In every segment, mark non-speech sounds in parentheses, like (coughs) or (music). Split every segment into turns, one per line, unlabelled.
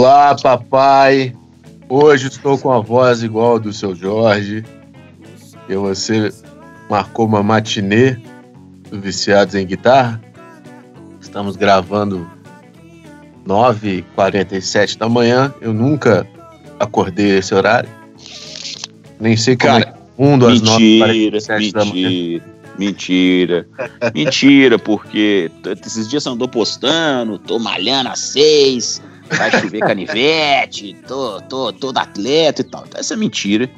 Olá, papai. Hoje estou com a voz igual a do seu Jorge. E você marcou uma matinê do Viciados em Guitarra. Estamos gravando 9h47 da manhã. Eu nunca acordei esse horário. Nem sei como
Cara,
é que o mundo às
Mentira,
9h47 da manhã.
mentira, mentira, mentira, porque esses dias você andou postando, tô malhando às seis, vai chover canivete, tô, tô todo atleta e tal. Então, essa é mentira.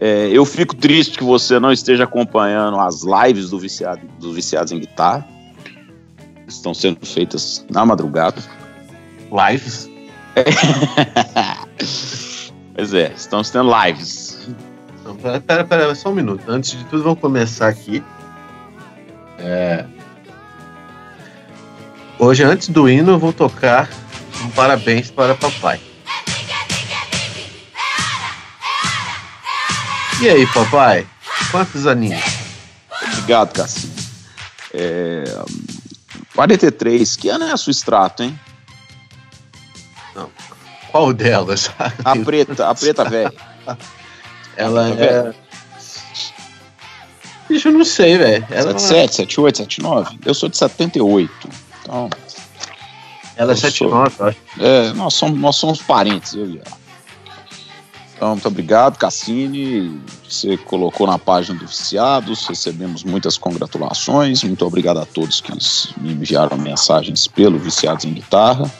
É, eu fico triste que você não esteja acompanhando as lives do viciado, dos viciados em guitarra. Estão sendo feitas na madrugada.
Lives. (laughs)
pois é, estão tendo lives.
Não, pera, pera, pera, só um minuto. Antes de tudo, vamos começar aqui. É... Hoje, antes do hino, eu vou tocar um parabéns para papai. E aí, papai? Quantos aninhos?
Obrigado, Cassinho. É, 43, que ano é a sua extrato, hein?
Qual delas?
A preta, a preta velha.
Ela é. Bicho, eu não sei, velho. Ela,
77, 78, 79. Eu sou de 78. Então,
ela é
eu sou.
79, eu acho.
é, nós, somos, nós somos parentes, eu e ela. Então, muito obrigado, Cassini. Você colocou na página do Viciados, recebemos muitas congratulações. Muito obrigado a todos que me enviaram mensagens pelo Viciados em Guitarra.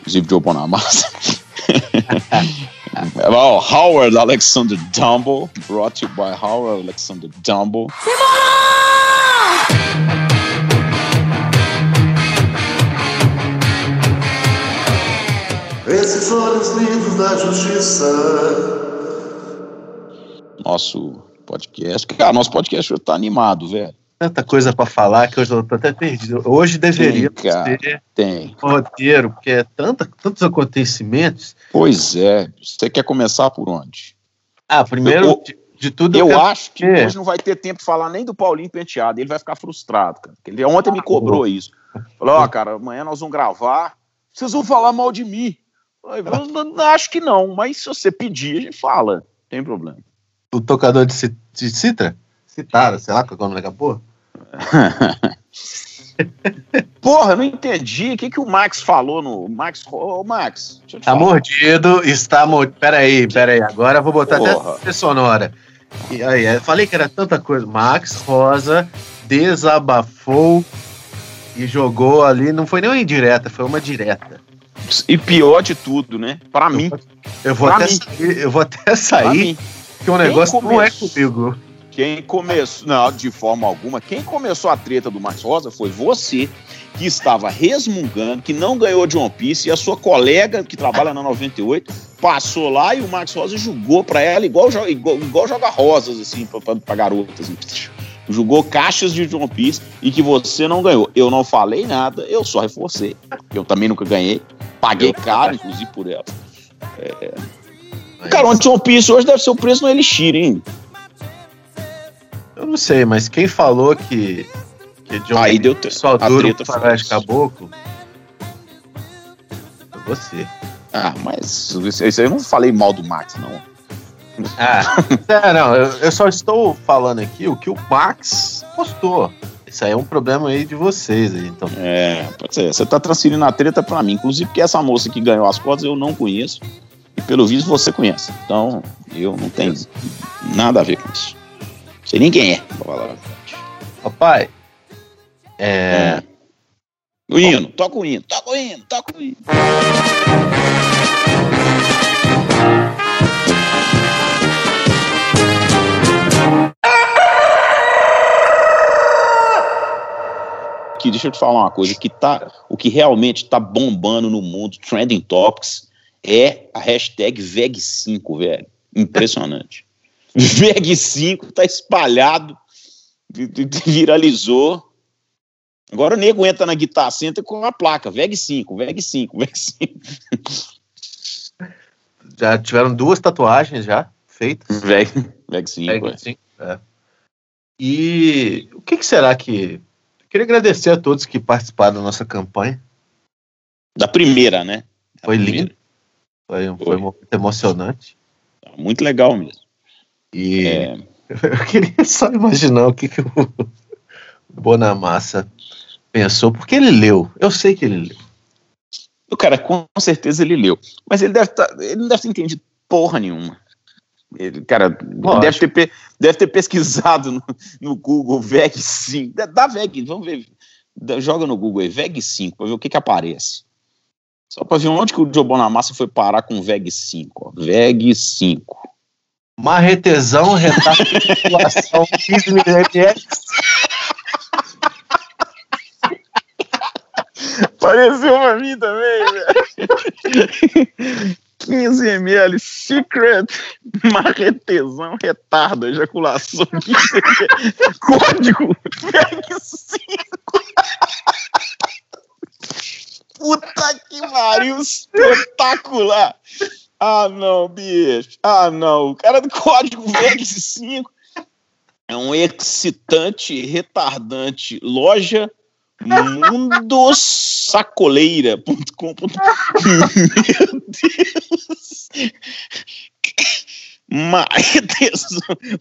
Inclusive Joe Bonamassa. Well, (laughs) Howard Alexander Dumble, brought to you by Howard Alexander Dumble.
Esses olhos lindos da justiça.
Nosso podcast. Cara, nosso podcast hoje tá animado, velho.
Tanta coisa pra falar que hoje eu tô até perdido. Hoje deveria
Sim, cara.
ter
Tem.
um roteiro, porque é tanta, tantos acontecimentos.
Pois é. Você quer começar por onde?
Ah, primeiro
Eu-
de, de tudo
Eu
quero-
acho que
É.
hoje não vai ter tempo de falar nem do Paulinho Penteado. Ele vai ficar frustrado, cara. Porque Ele ontem me cobrou isso. Falou, ó, cara, amanhã nós vamos gravar. Vocês vão falar mal de mim. Eu falei, "Eu não- acho que não, mas se você pedir, a gente fala. Não tem problema.
o tocador de, de citra, citara, sei lá qual é o nome daquela porra. (laughs)
Porra, eu não entendi. O que, que o Max falou no. Max. Ô, Max,
Tá
falar.
mordido, está mordido. Peraí, peraí, agora eu vou botar
Porra.
até a sonora. E aí, eu falei que era tanta coisa. Max Rosa desabafou e jogou ali, não foi nem uma indireta, foi uma direta.
E pior de tudo, né? Pra mim.
Eu vou, até
mim.
sair, eu vou até sair, porque o
Quem
negócio não é
começou?
comigo.
Quem começou, não, de forma alguma, quem começou a treta do Max Rosa foi você, que estava resmungando, que não ganhou de One Piece, e a sua colega, que trabalha na 98, passou lá e o Max Rosa jogou pra ela igual, igual, igual joga rosas, assim, pra garotas. assim. Jogou caixas de One Piece e que você não ganhou. Eu não falei nada, eu só reforcei. Eu também nunca ganhei. Paguei caro, inclusive, por ela. Cara, um One Piece hoje deve ser o preço no Elixir, hein?
Eu não sei, mas quem falou que, que John
Aí deu
só dura
foi
faroeste
essa.
caboclo foi você.
Ah, mas isso isso aí eu não falei mal do Max, não.
Ah, (laughs) é, não, eu, eu só estou falando aqui o que o Max postou. Isso aí é um problema aí de vocês aí, então.
É, pode ser. Você tá transferindo a treta pra mim. Inclusive, porque essa moça que ganhou as cotas eu não conheço. E pelo visto você conhece. Então, eu não tenho nada a ver com isso. Não sei nem quem é, pra falar a verdade.
Papai, é,
O hino, toca o hino, toca o hino, toca o hino. Aqui, deixa eu te falar uma coisa, que tá, o que realmente tá bombando no mundo, trending topics, é a hashtag VEG5, velho. Impressionante. (laughs) VEG5 tá espalhado, vi- vi- viralizou. Agora o nego entra na Guitar Center com a placa, VEG5, VEG5, VEG5.
já tiveram duas tatuagens já feitas.
VEG, VEG5,
É, é. E o que, que será que. Queria agradecer a todos que participaram da nossa campanha.
Da primeira, né?
Foi lindo. Foi, foi
Foi.
um momento emocionante.
Muito legal mesmo.
E
É, (laughs)
eu queria só imaginar o que, que o (laughs) Bonamassa pensou, porque ele leu. Eu sei que ele leu.
o cara, com certeza ele leu. Mas ele deve tá, ele não deve ter entendido porra nenhuma. Ele, cara,
Lógico.
deve ter, deve ter pesquisado no, no Google VEG 5. Dá, dá VEG, vamos ver. Joga no Google aí, VEG 5, pra ver o que que aparece. Só pra ver onde que o Joe Bonamassa foi parar com o VEG 5. Ó. VEG 5.
Marretesão, retardo de circulação, 15 ml.
Pareceu pra mim também, velho. (laughs) 15 ml, secret, marretesão, retardo, ejaculação. (laughs) Código VEG 5. Puta que pariu, espetacular. Ah, não, bicho. Ah, não. O cara do código VEG 5 é um excitante retardante. Loja mundosacoleira.com. Meu Deus.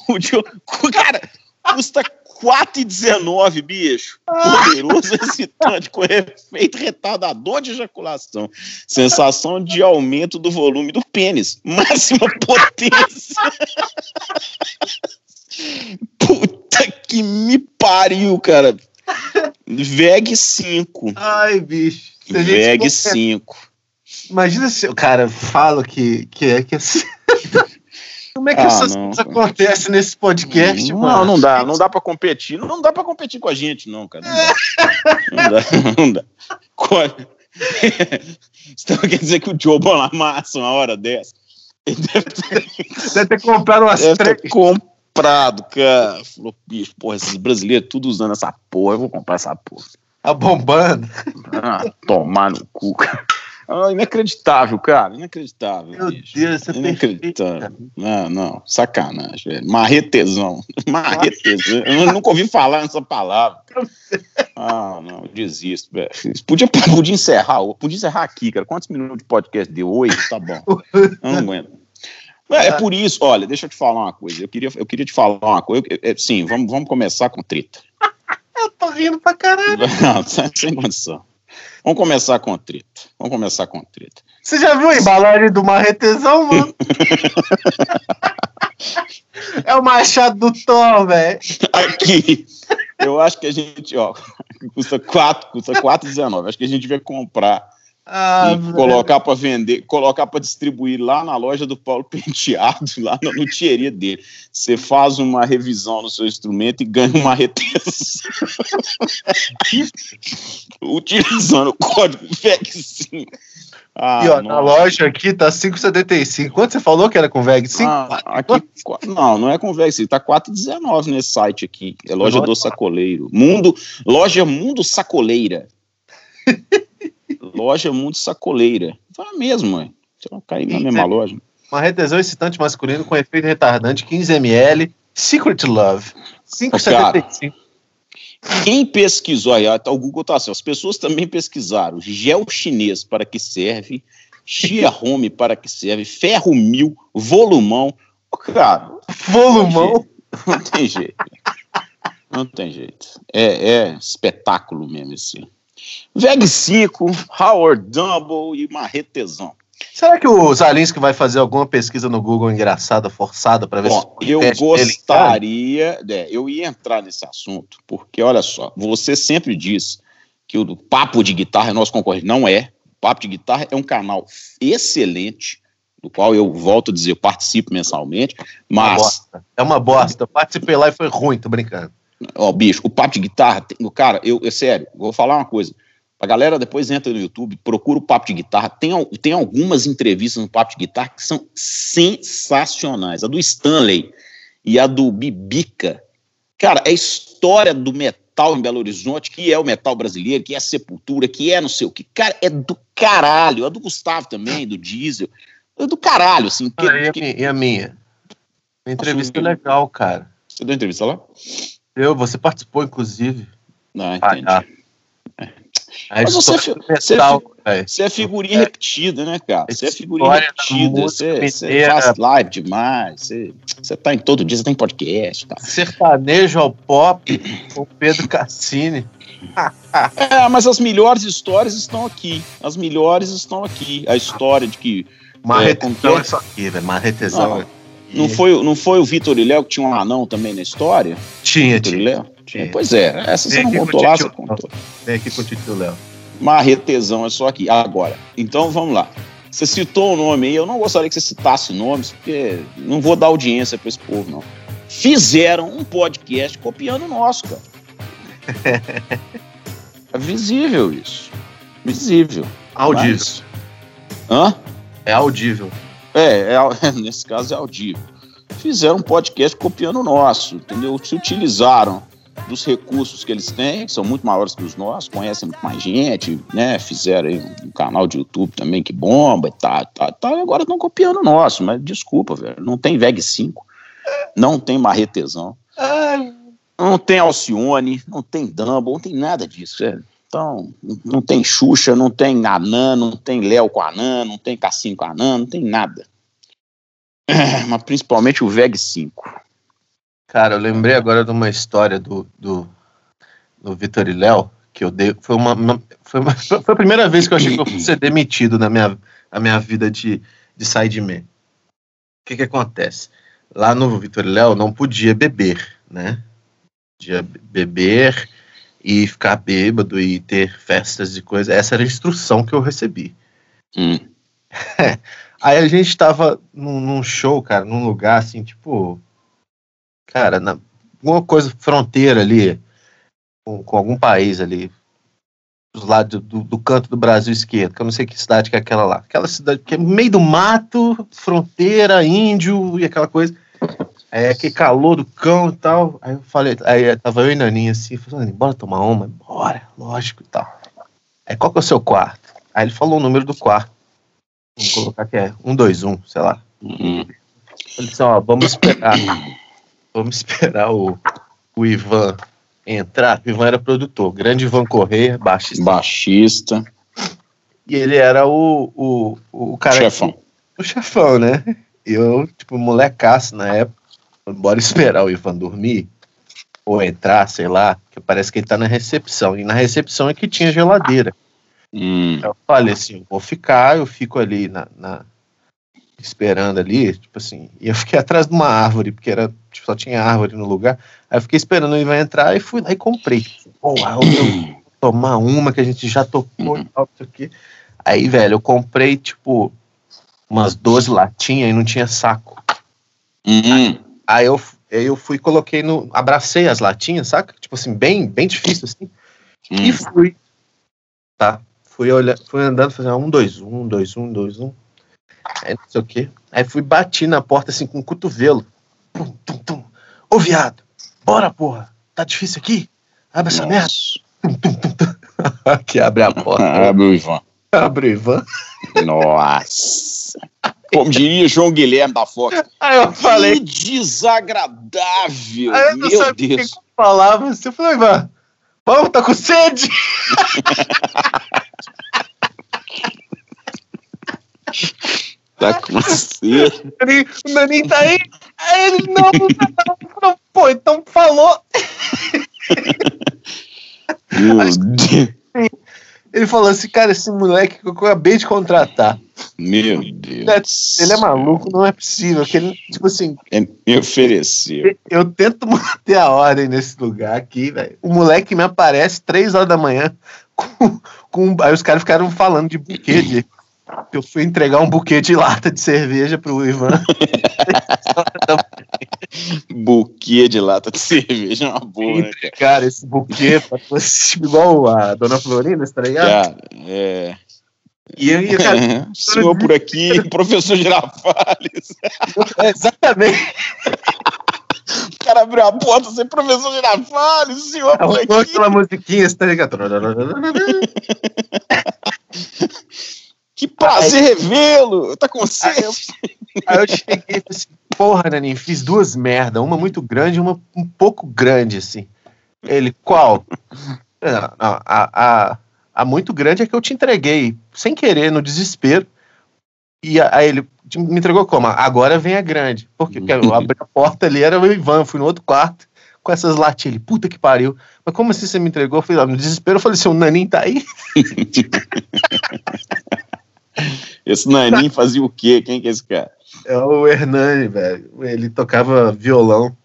O Diogo- cara, custa 4,19, bicho. Poderoso excitante com efeito retardador de ejaculação. Sensação de aumento do volume do pênis. Máxima potência. Puta que me pariu, cara. VEG 5.
Ai, bicho.
VEG
for-
5.
Imagina se o cara fala que, que é que assim. Como é que
Ah,
essas
não,
coisas acontecem nesse podcast,
Não,
mano?
não dá, não dá pra competir. Não dá pra competir com a gente, não, cara. Não dá. Não dá, (laughs) não dá. Então (laughs) quer dizer que o Joe Bonamassa, uma hora dessa, ele deve ter,
Deve ter comprado umas
deve
três.
ter comprado, cara. Falou, bicho, porra, esses brasileiros tudo usando essa porra, eu vou comprar essa porra.
Tá bombando.
Ah, tomar no cu, cara. Ah, inacreditável, cara. Inacreditável.
Meu
bicho.
Deus, isso é.
Inacreditável. Não, não, sacanagem, velho. Marretesão. (laughs) Marretesão. Eu nunca ouvi falar nessa palavra. Ah, não, desisto, velho. Podia, podia encerrar, podia encerrar aqui, cara. Quantos minutos de podcast deu? Oito? Tá bom. Eu não aguento. É, é por isso, olha, deixa eu te falar uma coisa. Eu queria, eu queria te falar uma coisa. Eu- é, sim, vamos, vamos começar com treta. (laughs)
Eu tô rindo pra caralho.
Não, sem (laughs) condição. Vamos começar com treta. Vamos começar com treta.
Você já viu a embalagem do marretesão, mano? (laughs) é o machado do Thor, velho.
Aqui, eu acho que a gente, ó, custa 4, custa 4,19. Acho que a gente vai comprar
Ah,
e colocar para vender, colocar para distribuir lá na loja do Paulo (laughs) Penteado, lá na luthieria dele. Você faz uma revisão no seu instrumento e ganha uma retenção. (laughs) Utilizando o código VEG5. Ah,
E ó, na loja aqui tá 5,75. Quanto você falou que era com VEG? 5?
Ah, aqui, qu- não, não é conversa, tá 4,19 nesse site aqui. É loja do sacoleiro. Mundo, loja Mundo Sacoleira. (laughs) loja Mundo Sacoleira. Fala mesmo, mãe. Vai cair na mesma loja.
Marretesão excitante masculino com efeito retardante 15ml. Secret Love. 5,75.
Quem pesquisou, aí, tá, o Google tá assim, as pessoas também pesquisaram gel chinês para que serve, chia (laughs) home para que serve, ferro mil, volumão. Cara,
Volumão.
Não tem jeito. Não tem jeito. É, é espetáculo mesmo esse. VEG 5, Howard Dumble e Marretesão.
Será que o Zalinski vai fazer alguma pesquisa no Google engraçada, forçada, pra ver
Bom,
se
eu gostaria, é, eu ia entrar nesse assunto, porque olha só, você sempre diz que o Papo de Guitarra é nosso concorrente. Não é. O Papo de Guitarra é um canal excelente, do qual eu volto a dizer, participo mensalmente,
É uma
mas
bosta. É uma bosta. Participei lá e foi ruim, tô brincando.
Ó, bicho, o papo de guitarra, tem- cara, eu, é sério, vou falar uma coisa. A galera depois entra no YouTube, procura o papo de guitarra. Tem, tem algumas entrevistas no papo de guitarra que são sensacionais. A do Stanley e a do Bibica. Cara, é a história do metal em Belo Horizonte, que é o metal brasileiro, que é a Sepultura, que é não sei o que. Cara, é do caralho. A do Gustavo também, do Diesel. É do caralho, assim. que-
Ah, e, a
que-
minha, e a minha? Entrevista
Assumiu.
legal, cara.
Você deu entrevista lá?
Eu, você participou, inclusive.
Não,
Ah,
entendi.
tá. A
Mas você,
do
você,
velho.
você é figurinha
É.
repetida, né, cara? Você é figurinha repetida. Você, você faz live demais. Você, você tá em todo dia, você tem podcast tal.
Sertanejo ao pop com Pedro Cassini. (laughs)
É, mas as melhores histórias estão aqui. As melhores estão aqui. A história de que
Marretezão é
é?
isso aqui, velho. Marretezão.
Não, foi, não foi o Vitor e Léo que tinha um anão também na história?
Tinha,
Vitor e
tinha.
Léo? Tinha.
É.
Pois é, essa você
Vem
não contou lá, você contou.
Vem aqui com o Tito Léo.
Marretezão é só aqui. Agora, então vamos lá. Você citou o nome aí, eu não gostaria que você citasse nomes, porque não vou dar audiência para esse povo, não. Fizeram um podcast copiando o nosso, cara. (laughs) É visível isso. Visível.
Audível.
Mas- Hã?
É audível.
É, é, (laughs) nesse caso é audível. Fizeram um podcast copiando o nosso, entendeu? Se utilizaram dos recursos que eles têm, que são muito maiores que os nossos, conhecem muito mais gente, né? Fizeram aí um canal de YouTube também que bomba e tal, tal, tal, e agora estão copiando o nosso, mas desculpa, velho, não tem VEG 5, não tem Marretezão, não tem Alcione, não tem Dumble, não tem nada disso, velho. Então, não tem Xuxa, não tem Anã, não tem Léo com Anã, não tem Cassinho com Anã, não tem nada. É, mas principalmente o VEG 5.
Cara, eu lembrei agora de uma história do, do, do Vitor e Léo, que eu dei. Foi uma, uma- foi uma- (laughs) foi a primeira vez que eu achei que eu fosse ser demitido na minha, na minha vida de, de sideman. O que que acontece? Lá no Vitor e Léo não podia beber, né? Podia beber e ficar bêbado e ter festas e coisas. Essa era a instrução que eu recebi.
Hum. (laughs)
Aí a gente tava num, num show, cara, num lugar assim, tipo. Cara, na, alguma coisa fronteira ali, com, com algum país ali, dos lados do, do canto do Brasil esquerdo, que eu não sei que cidade que é aquela lá. Aquela cidade que é meio do mato, fronteira, índio e aquela coisa. É aquele calor do cão e tal. Aí eu falei, aí tava eu e Naninha assim, falando, bora tomar uma? Bora, lógico e tal. Aí qual que é o seu quarto? Aí ele falou o número do quarto. Vamos colocar que é 121, sei lá.
Hum.
Ele disse, ó, vamos esperar. Vamos esperar o, o Ivan entrar. O Ivan era produtor, grande Ivan Correia, baixista.
Baixista,
E ele era o, o, o cara.
chefão.
O chefão, né? Eu, tipo, molecaço na época. Bora esperar o Ivan dormir. Ou entrar, sei lá. Que parece que ele tá na recepção. E na recepção é que tinha geladeira.
Hum.
Eu falei assim, eu vou ficar, eu fico ali na, na- esperando ali, tipo assim, e eu fiquei atrás de uma árvore, porque era, tipo, só tinha árvore no lugar. Aí eu fiquei esperando ele vai entrar e fui lá e comprei. Porra, eu vou tomar uma que a gente já tocou e tal, não sei o quê. Aí, velho, eu comprei, tipo, umas 12 latinhas e não tinha saco.
Hum.
Aí eu, aí eu fui e coloquei no. Abracei as latinhas, saca? Tipo assim, bem, bem difícil assim. E
Hum.
fui. Tá. Fui, olhando, fui andando, fazendo um, dois, um, dois, um, dois, um. Aí não sei o quê. Aí fui bati na porta assim com o cotovelo. Tum, tum, tum. Ô viado, bora porra. Tá difícil aqui? Abre essa merda.
Nossa. (laughs)
que abre a porta. (laughs)
Abre o Ivan.
abre o Ivan.
Nossa. Como diria João Guilherme da Fox.
Aí eu falei.
Que desagradável.
Aí eu não
Meu
sabia
Deus.
que eu falava assim. Eu falei, Ivan, vamos, tá com sede? (laughs)
Tá com você.
O Naninho- tá aí. Aí ele, não, não tá não. Pô, então falou.
Meu Deus.
Ele falou assim, cara, esse moleque que eu acabei de contratar,
Meu Deus.
ele é maluco, não é possível. Que ele, tipo assim,
É, me ofereceu.
eu tento (laughs) manter a ordem nesse lugar aqui, velho. O moleque me aparece três horas da manhã (laughs) com, com aí os caras ficaram falando de buquê de eu fui entregar um buquê de lata de cerveja pro Ivan. (laughs)
Buquê de lata de (laughs) cerveja é uma boa, né, cara?
Cara, esse buquê patrocínio igual a Dona Florinda, tá ligado?
Cara, é.
E eu ia, cara, (laughs)
Senhor por aqui, (laughs) professor Girafales.
é, exatamente.
O cara abriu a porta sem professor Girafales, o senhor por aqui.
aquela musiquinha, você tá ligado?
Que prazer revê-lo. Tá com sede?
eu, aí eu cheguei e falei assim, porra, Naninho, fiz duas merda, uma muito grande e uma um pouco grande, assim. Ele, qual? Não, não, a, a, A muito grande é que eu te entreguei, sem querer, no desespero. E aí ele me entregou como? Agora vem a grande. Por quê? Porque eu abri a porta ali, era o Ivan, fui no outro quarto com essas latinhas. Ele, puta que pariu. Mas como assim você me entregou? Eu falei, no desespero, eu falei, seu naninho tá aí? (laughs)
esse naninho fazia o quê? Quem que é esse cara?
É o Hernani, velho. Ele tocava violão.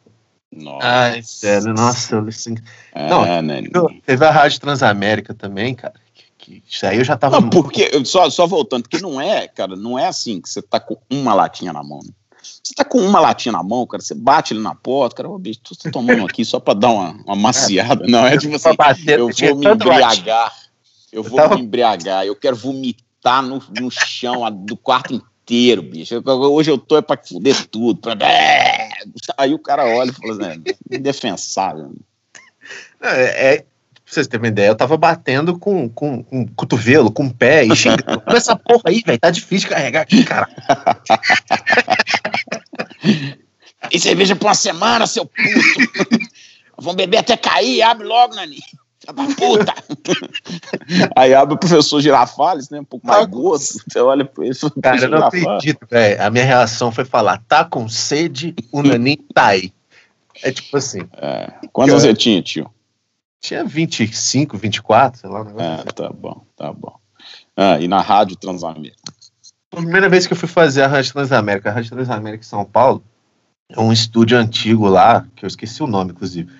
Nossa.
Ai, sério, nossa, eu assim.
É,
Não,
naninho.
Teve a Rádio Transamérica também, cara. Que, que, isso aí eu já tava.
Não, porque, só, só voltando, porque não é, cara, não é assim que você tá com uma latinha na mão. né? Você tá com uma latinha na mão, cara, você bate ele na porta, cara, ô bicho, tu tá tomando aqui só pra dar uma, uma maciada. Não, é tipo assim, eu vou me embriagar, eu vou me embriagar, eu quero vomitar no, no chão a- do quarto inteiro, bicho. Eu- hoje eu tô é pra fuder tudo. Pra... Aí o cara olha e fala assim, é, indefensável.
É, é, pra vocês terem uma ideia, eu tava batendo com, com, com cotovelo, com pé e xingando. Essa porra aí, velho, tá difícil de carregar aqui, cara. (laughs)
E cerveja por uma semana, seu puto. Vamos beber até cair, abre logo, Nani. Filha da puta. (laughs) Aí abre o professor Girafales, né? Um pouco mais
Ah,
gordo. Você olha pra ele fala,
Cara, eu não acredito, velho. A minha reação foi falar, tá com sede, o naninho tá aí. É tipo assim,
É. Quantos anos você tinha, tio?
tinha 25, 24, sei lá. Negócio
É,
assim.
tá bom, tá bom. Ah, e na Rádio Transamérica.
A primeira vez que eu fui fazer a Rádio Transamérica. A Rádio Transamérica em São Paulo é um estúdio antigo lá, que eu esqueci o nome, inclusive.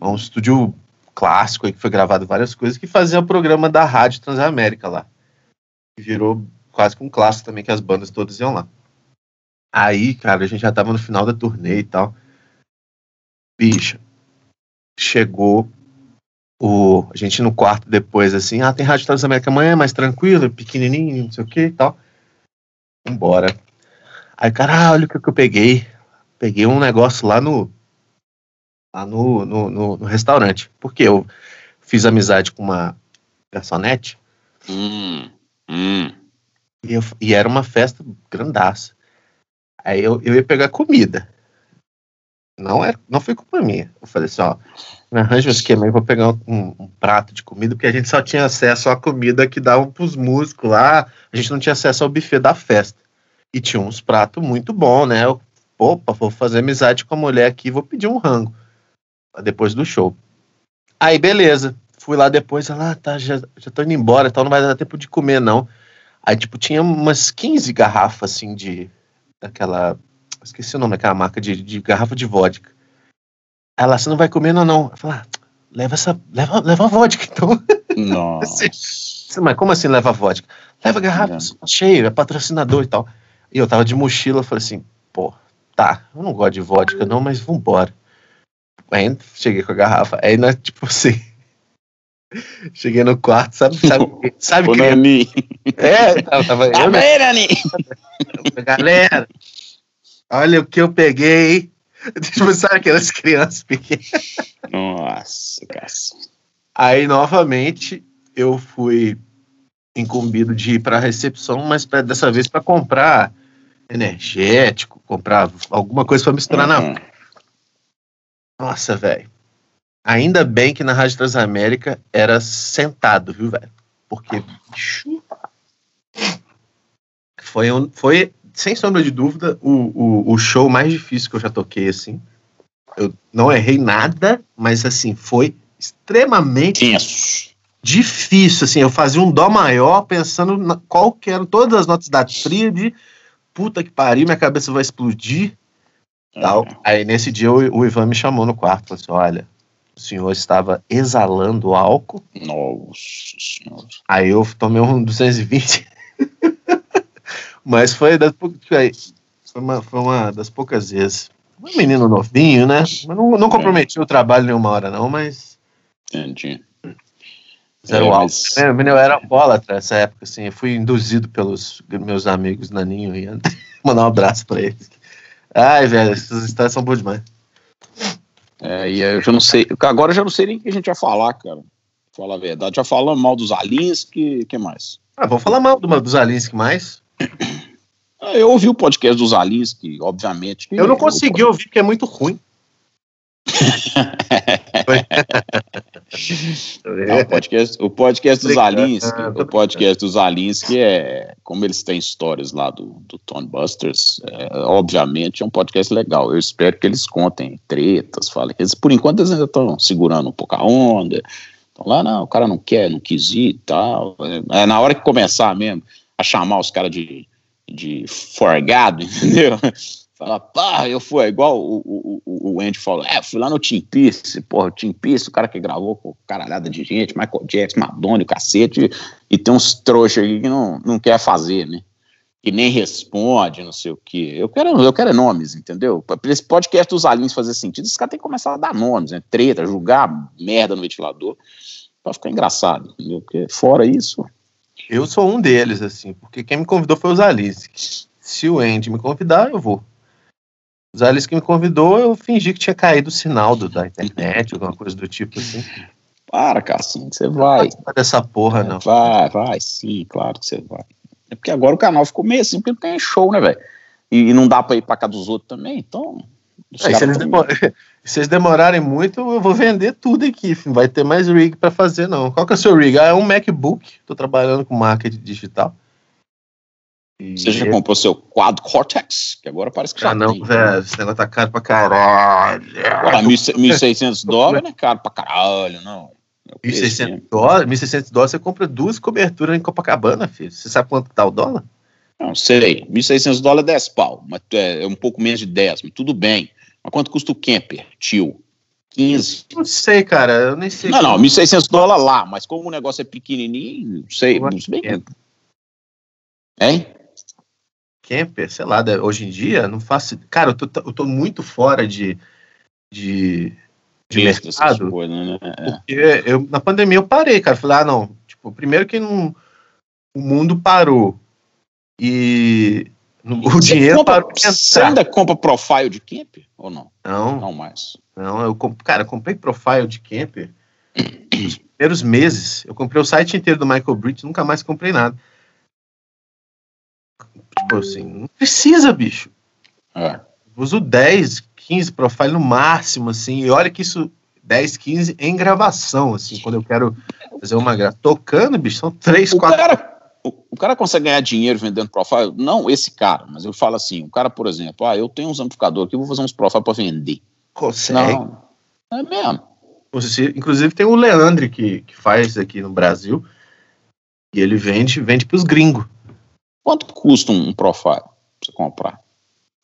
É um estúdio clássico aí que foi gravado várias coisas, que fazia o programa da Rádio Transamérica lá. Virou quase que um clássico também, que as bandas todas iam lá. Aí, cara, a gente já tava no final da turnê e tal. Bicho, chegou o, a gente no quarto depois, assim, ah, tem Rádio Transamérica amanhã, mais tranquilo, pequenininho, não sei o que e tal. Vambora. Aí, cara, olha o que, que eu peguei. Peguei um negócio lá no. Lá no, no, no, no restaurante. Porque eu fiz amizade com uma garçonete
Hum, hum.
e, eu- e era uma festa grandaça. Aí eu, eu ia pegar comida. Não, é, não foi culpa minha. Eu falei assim, ó, me arranja um esquema aí, vou pegar um, um prato de comida, porque a gente só tinha acesso à comida que davam pros músicos lá, a gente não tinha acesso ao buffet da festa. E tinha uns pratos muito bons, né? Eu, opa, vou fazer amizade com a mulher aqui, vou pedir um rango. Depois do show. Aí, beleza. Fui lá depois, ela, ah, tá, já, já tô indo embora, então não vai dar tempo de comer, não. Aí, tipo, tinha umas 15 garrafas, assim, de. Daquela. Esqueci o nome daquela marca, de, de garrafa de vodka. Ela, você não vai comer, não, não. Eu falei, ah, leva essa. Leva, leva a vodka, então.
Nossa. (laughs)
Mas como assim leva vodka? Leva garrafa
É.
cheio, é patrocinador e tal. E eu tava de mochila, falei assim, pô, tá, eu não gosto de vodka, não, mas vambora. Aí cheguei com a garrafa. Aí, nós, tipo assim. (laughs) Cheguei no quarto, sabe? Sabe, sabe
Ô,
criança-
Nani.
É, tava, tava eu,
Abre
né?
aí, Nani.
Galera, olha o que eu peguei. (laughs) Tipo, sabe aquelas crianças pequenas?
Nossa, cara.
Aí, novamente, eu fui incumbido de ir para a recepção, mas pra, dessa vez para comprar energético, comprar alguma coisa para misturar na. Nossa, velho. Ainda bem que na Rádio Transamérica era sentado, viu, velho? Porque, bicho. Foi, um, foi, sem sombra de dúvida, o, o, o show mais difícil que eu já toquei, assim. Eu não errei nada, mas, assim, foi extremamente
Tenso.
difícil, assim, eu fazia um dó maior pensando na, qual que eram todas as notas da tríade, puta que pariu, minha cabeça vai explodir, tal. Aí nesse dia o, o Ivan me chamou no quarto, falou assim, olha, o senhor estava exalando álcool,
Nossa senhora.
aí eu tomei um 220, (laughs) mas foi, das, foi, uma, foi uma das poucas vezes. Um menino novinho, né? Não, não comprometi o trabalho nenhuma hora não, mas
Entendi.
Zero
É,
álcool.
mas-
É, Eu era alcoólatra nessa época, assim. Eu fui induzido pelos meus amigos Naninho e. (laughs) Mandar um abraço pra eles. Ai, velho, essas histórias são boas demais.
É, e eu já não sei. Agora eu já não sei nem o que a gente vai falar, cara. Falar a verdade. Já falamos mal dos Alins, que que mais?
Ah, vamos falar mal do, dos Alinsky mais.
Ah, Eu ouvi o podcast dos Alins, que obviamente. que-
Eu não consegui ouvir porque é muito ruim. (laughs)
Não, o podcast, o podcast dos Alins, o podcast dos Alins, que é, como eles têm histórias lá do, do Tony Busters, é, obviamente é um podcast legal. Eu espero que eles contem tretas, falem. Eles, por enquanto eles ainda estão segurando um pouco a onda. Estão lá, não, o cara não quer, não quis ir e tal. É, na hora que começar mesmo a chamar os caras de, de forgado, (laughs) entendeu? Fala, pá, eu fui, igual o, o, o Andy falou, é, fui lá no Tim Peace, porra, o Tim Peace, o cara que gravou com caralhada de gente, Michael Jackson, Madonna, o cacete, e tem uns trouxas aí que não, não quer fazer, né? Que nem responde, não sei o quê. Eu quero, eu quero nomes, entendeu? Pra esse podcast dos Alins fazer sentido, esses caras têm que começar a dar nomes, né? Treta, julgar merda no ventilador, pra ficar engraçado, entendeu? Porque fora isso...
Eu sou um deles, assim, porque quem me convidou foi os Alice. Se o Andy me convidar, eu vou. Os aliens que me convidou, eu fingi que tinha caído o sinal do, da internet, alguma coisa do tipo assim.
Para, Cassinho, você vai.
Não dessa porra, não.
Vai, vai, sim, claro que você vai. É porque agora o canal ficou meio assim, porque não tem show, né, velho? E, e, não dá pra ir pra cá dos outros também, então.
É, se, eles demor... (laughs) se eles demorarem muito, eu vou vender tudo aqui. Filho. Vai ter mais rig pra fazer, não. Qual que é o seu rig? Ah, é um MacBook. Tô trabalhando com marketing digital.
Você já comprou seu quad Cortex? Que agora parece que já
ah, não, velho. Esse negócio tá caro pra caralho.
Porra, 1.600 (laughs) dólares não é caro pra caralho, não.
1.600 dólares? 1.600 dólares você compra duas coberturas em Copacabana, filho. Você sabe quanto tá o dólar?
Não, sei. 1.600 dólares é 10 pau. Mas é, é um pouco menos de 10, mas tudo bem. Mas quanto custa o camper, tio? 15.
Não sei, cara. Eu nem sei.
Não, não, 1.600 dólares lá. Mas como o negócio é pequenininho, não sei. Não sei bem. Hein?
Camper, sei lá, hoje em dia, não faço. Cara, eu tô, eu tô muito fora de, de, de mercado. Coisas, né? É. Porque eu, na pandemia eu parei, cara. Falei, ah, não. Tipo, primeiro que não, o mundo parou. E o dinheiro
compra, parou. Você ainda compra profile de camper ou não?
Não.
Não mais.
Não, eu, cara, eu comprei profile de camper nos primeiros meses. Eu comprei o site inteiro do Michael Bridge, nunca mais comprei nada. Tipo assim, não precisa, bicho. É. Uso 10, 15 profile no máximo, assim. E olha que isso, 10, 15 em gravação, assim, quando eu quero fazer uma gravação. Tocando, bicho, são 3, o 4.
Cara, o, o, cara consegue ganhar dinheiro vendendo profile? Não esse cara, mas eu falo assim: o cara, por exemplo, ah, eu tenho uns amplificadores aqui, vou fazer uns profile para vender.
Consegue.
Não. É mesmo.
Você, inclusive tem o Leandre que, que faz aqui no Brasil. E ele vende, vende pros gringos.
Quanto custa um, profile pra você comprar?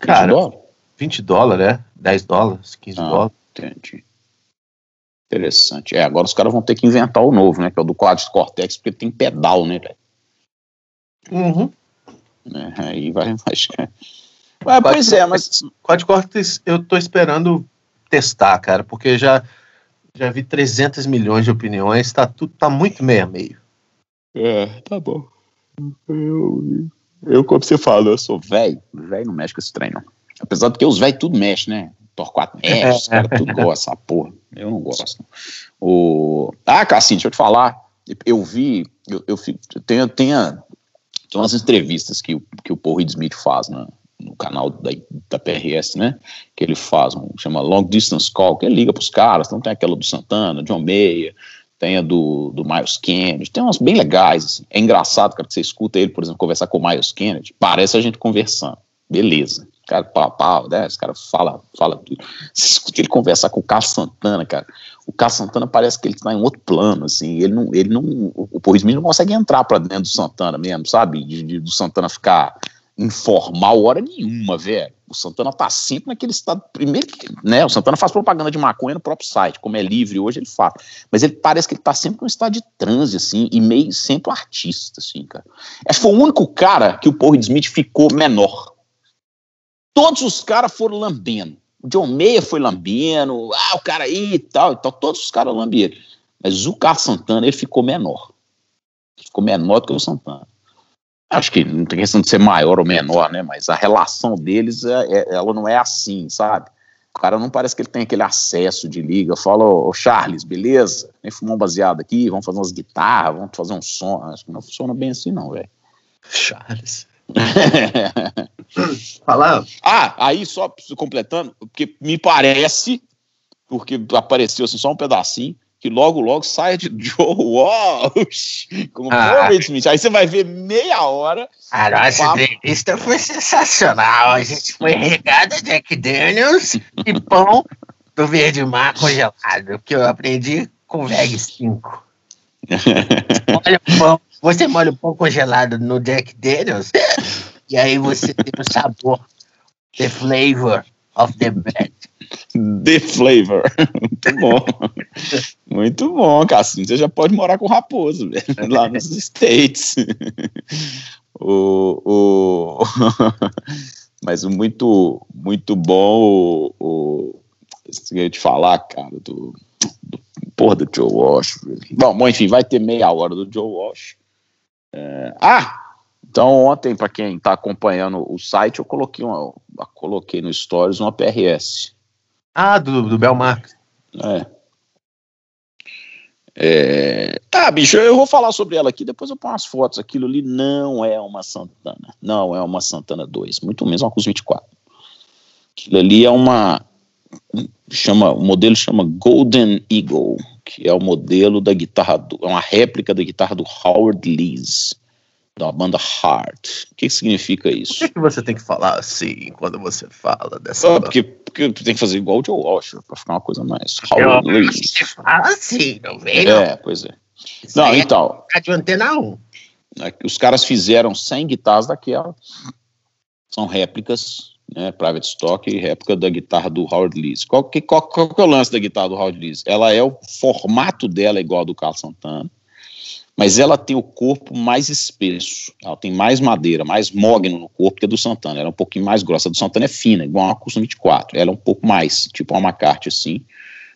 20 Cara, dólares? 20 dólares, é? 10 dólares, 15 ah, dólares.
Entendi. Interessante. É, agora os caras vão ter que inventar o novo, né? Que é o do Quad Cortex, porque tem pedal, né, velho?
Uhum.
É, aí vai. (laughs) vai... Ah, pois é, mas.
Quad Cortex eu tô esperando testar, cara, porque já, já vi 300 milhões de opiniões, tá, tudo, tá muito meio a meio.
É, tá bom. Eu, eu, como você fala, eu sou velho. Velho não mexe com esse trem, não. Apesar de que os velhos tudo mexe, né? Torquato mexe, os caras tudo gostam porra. Eu não gosto. O... Ah, Cassinho, deixa eu te falar. Eu vi, eu, eu, fico, eu tenho, tenho, tem umas entrevistas que, que o Paul Reed Smith faz no, no canal da, da PRS, né? Que ele faz, um, chama Long Distance Call, que ele liga pros caras, então tem aquela do Santana, John Mayer, tem a do, do Miles Kennedy, tem umas bem legais. Assim. É engraçado, cara, que você escuta ele, por exemplo, conversar com o Miles Kennedy, parece a gente conversando. Beleza. Cara, pau, pau, né? Esse cara fala, fala tudo. Você escuta ele conversar com o Carlos Santana, cara. O Carlos Santana parece que ele está em outro plano, assim. Ele não, ele não, o Smith não consegue entrar para dentro do Santana mesmo, sabe? De, de, do Santana ficar informal hora nenhuma, velho. O Santana tá sempre naquele estado. Primeiro né? O Santana faz propaganda de maconha no próprio site, como é livre hoje, ele faz. Mas ele parece que ele tá sempre num estado de transe, assim, e meio sempre artista, assim, cara. Acho que foi o único cara que o Paul Smith ficou menor. Todos os caras foram lambendo. O John Mayer foi lambendo, ah, o cara aí e tal, e tal. Todos os caras lamberam. Mas o Carlos Santana, ele ficou menor. Ficou menor do que o Santana acho que não tem questão de ser maior ou menor, né? Mas a relação deles, é, é, ela não é assim, sabe? O cara não parece que ele tem aquele acesso de liga. Fala, ô Charles, beleza? Vem fumar um baseado aqui, vamos fazer umas guitarras, vamos fazer um som. Acho que não funciona bem assim, não, velho.
Charles. (laughs) Falar.
Ah, aí só completando, porque me parece, porque apareceu assim, só um pedacinho, que logo, logo saia de (laughs) Joe Walsh como ah. Smith. Aí você vai ver meia hora.
A nossa papo. entrevista foi sensacional. A gente foi regada Jack Daniels e pão do verde mar congelado, que eu aprendi com VEG 5. Olha o pão, você molha o pão congelado no Jack Daniels e aí você tem o sabor, the flavor of the bread.
The Flavor. (laughs) Muito bom. Muito bom, Cassinho. Você já pode morar com o Raposo, velho, lá nos States. o, o... (laughs) Mas muito, muito bom o, o... Eu ia te falar, cara, do, do porra do Joe Walsh. Bom, enfim, vai ter meia hora do Joe Walsh. É... Ah! Então, ontem, para quem está acompanhando o site, eu coloquei, uma, coloquei no Stories uma PRS
ah, do, do Belmar.
É. É... Ah, bicho, eu vou falar sobre ela aqui, depois eu ponho as fotos. Aquilo ali não é uma Santana. Não é uma Santana 2, muito menos uma Cus 24. Aquilo ali é uma. Chama, o modelo chama Golden Eagle, que é o modelo da guitarra, do, é uma réplica da guitarra do Howard Lees da banda Heart. O que, significa isso?
Por que, que, você tem que falar assim quando você fala dessa
ah, porque, porque tu tem que fazer igual o Joe Walsh, pra ficar uma coisa mais Howard
Você fala assim, não vem?
É, pois é. Isso não, então.
É de antena 1.
É os caras fizeram 100 guitarras daquela. São réplicas, né, private stock e réplica da guitarra do Howard Lees. Qual que, qual, qual que é o lance da guitarra do Howard Lees? Ela é o formato dela é igual ao do Carlos Santana mas ela tem o corpo mais espesso, ela tem mais madeira, mais mogno no corpo que a do Santana, ela é um pouquinho mais grossa, a do Santana é fina, igual a Custom 24, ela é um pouco mais, tipo uma McCarthy assim,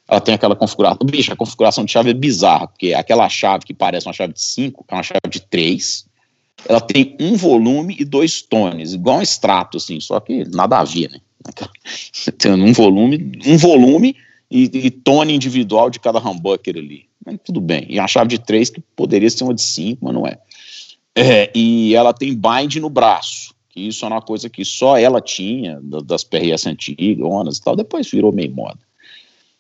ela tem aquela configuração, bicho, a configuração de chave é bizarra, porque aquela chave que parece uma chave de 5, é uma chave de 3, ela tem um volume e dois tones, igual um extrato assim, só que nada a ver, né, (laughs) tem um volume, um volume e, e tone individual de cada humbucker ali, mas tudo bem. E uma chave de 3 que poderia ser uma de 5, mas não é. é. E ela tem bind no braço, que isso é uma coisa que só ela tinha, das PRS antigas e tal, depois virou meio moda.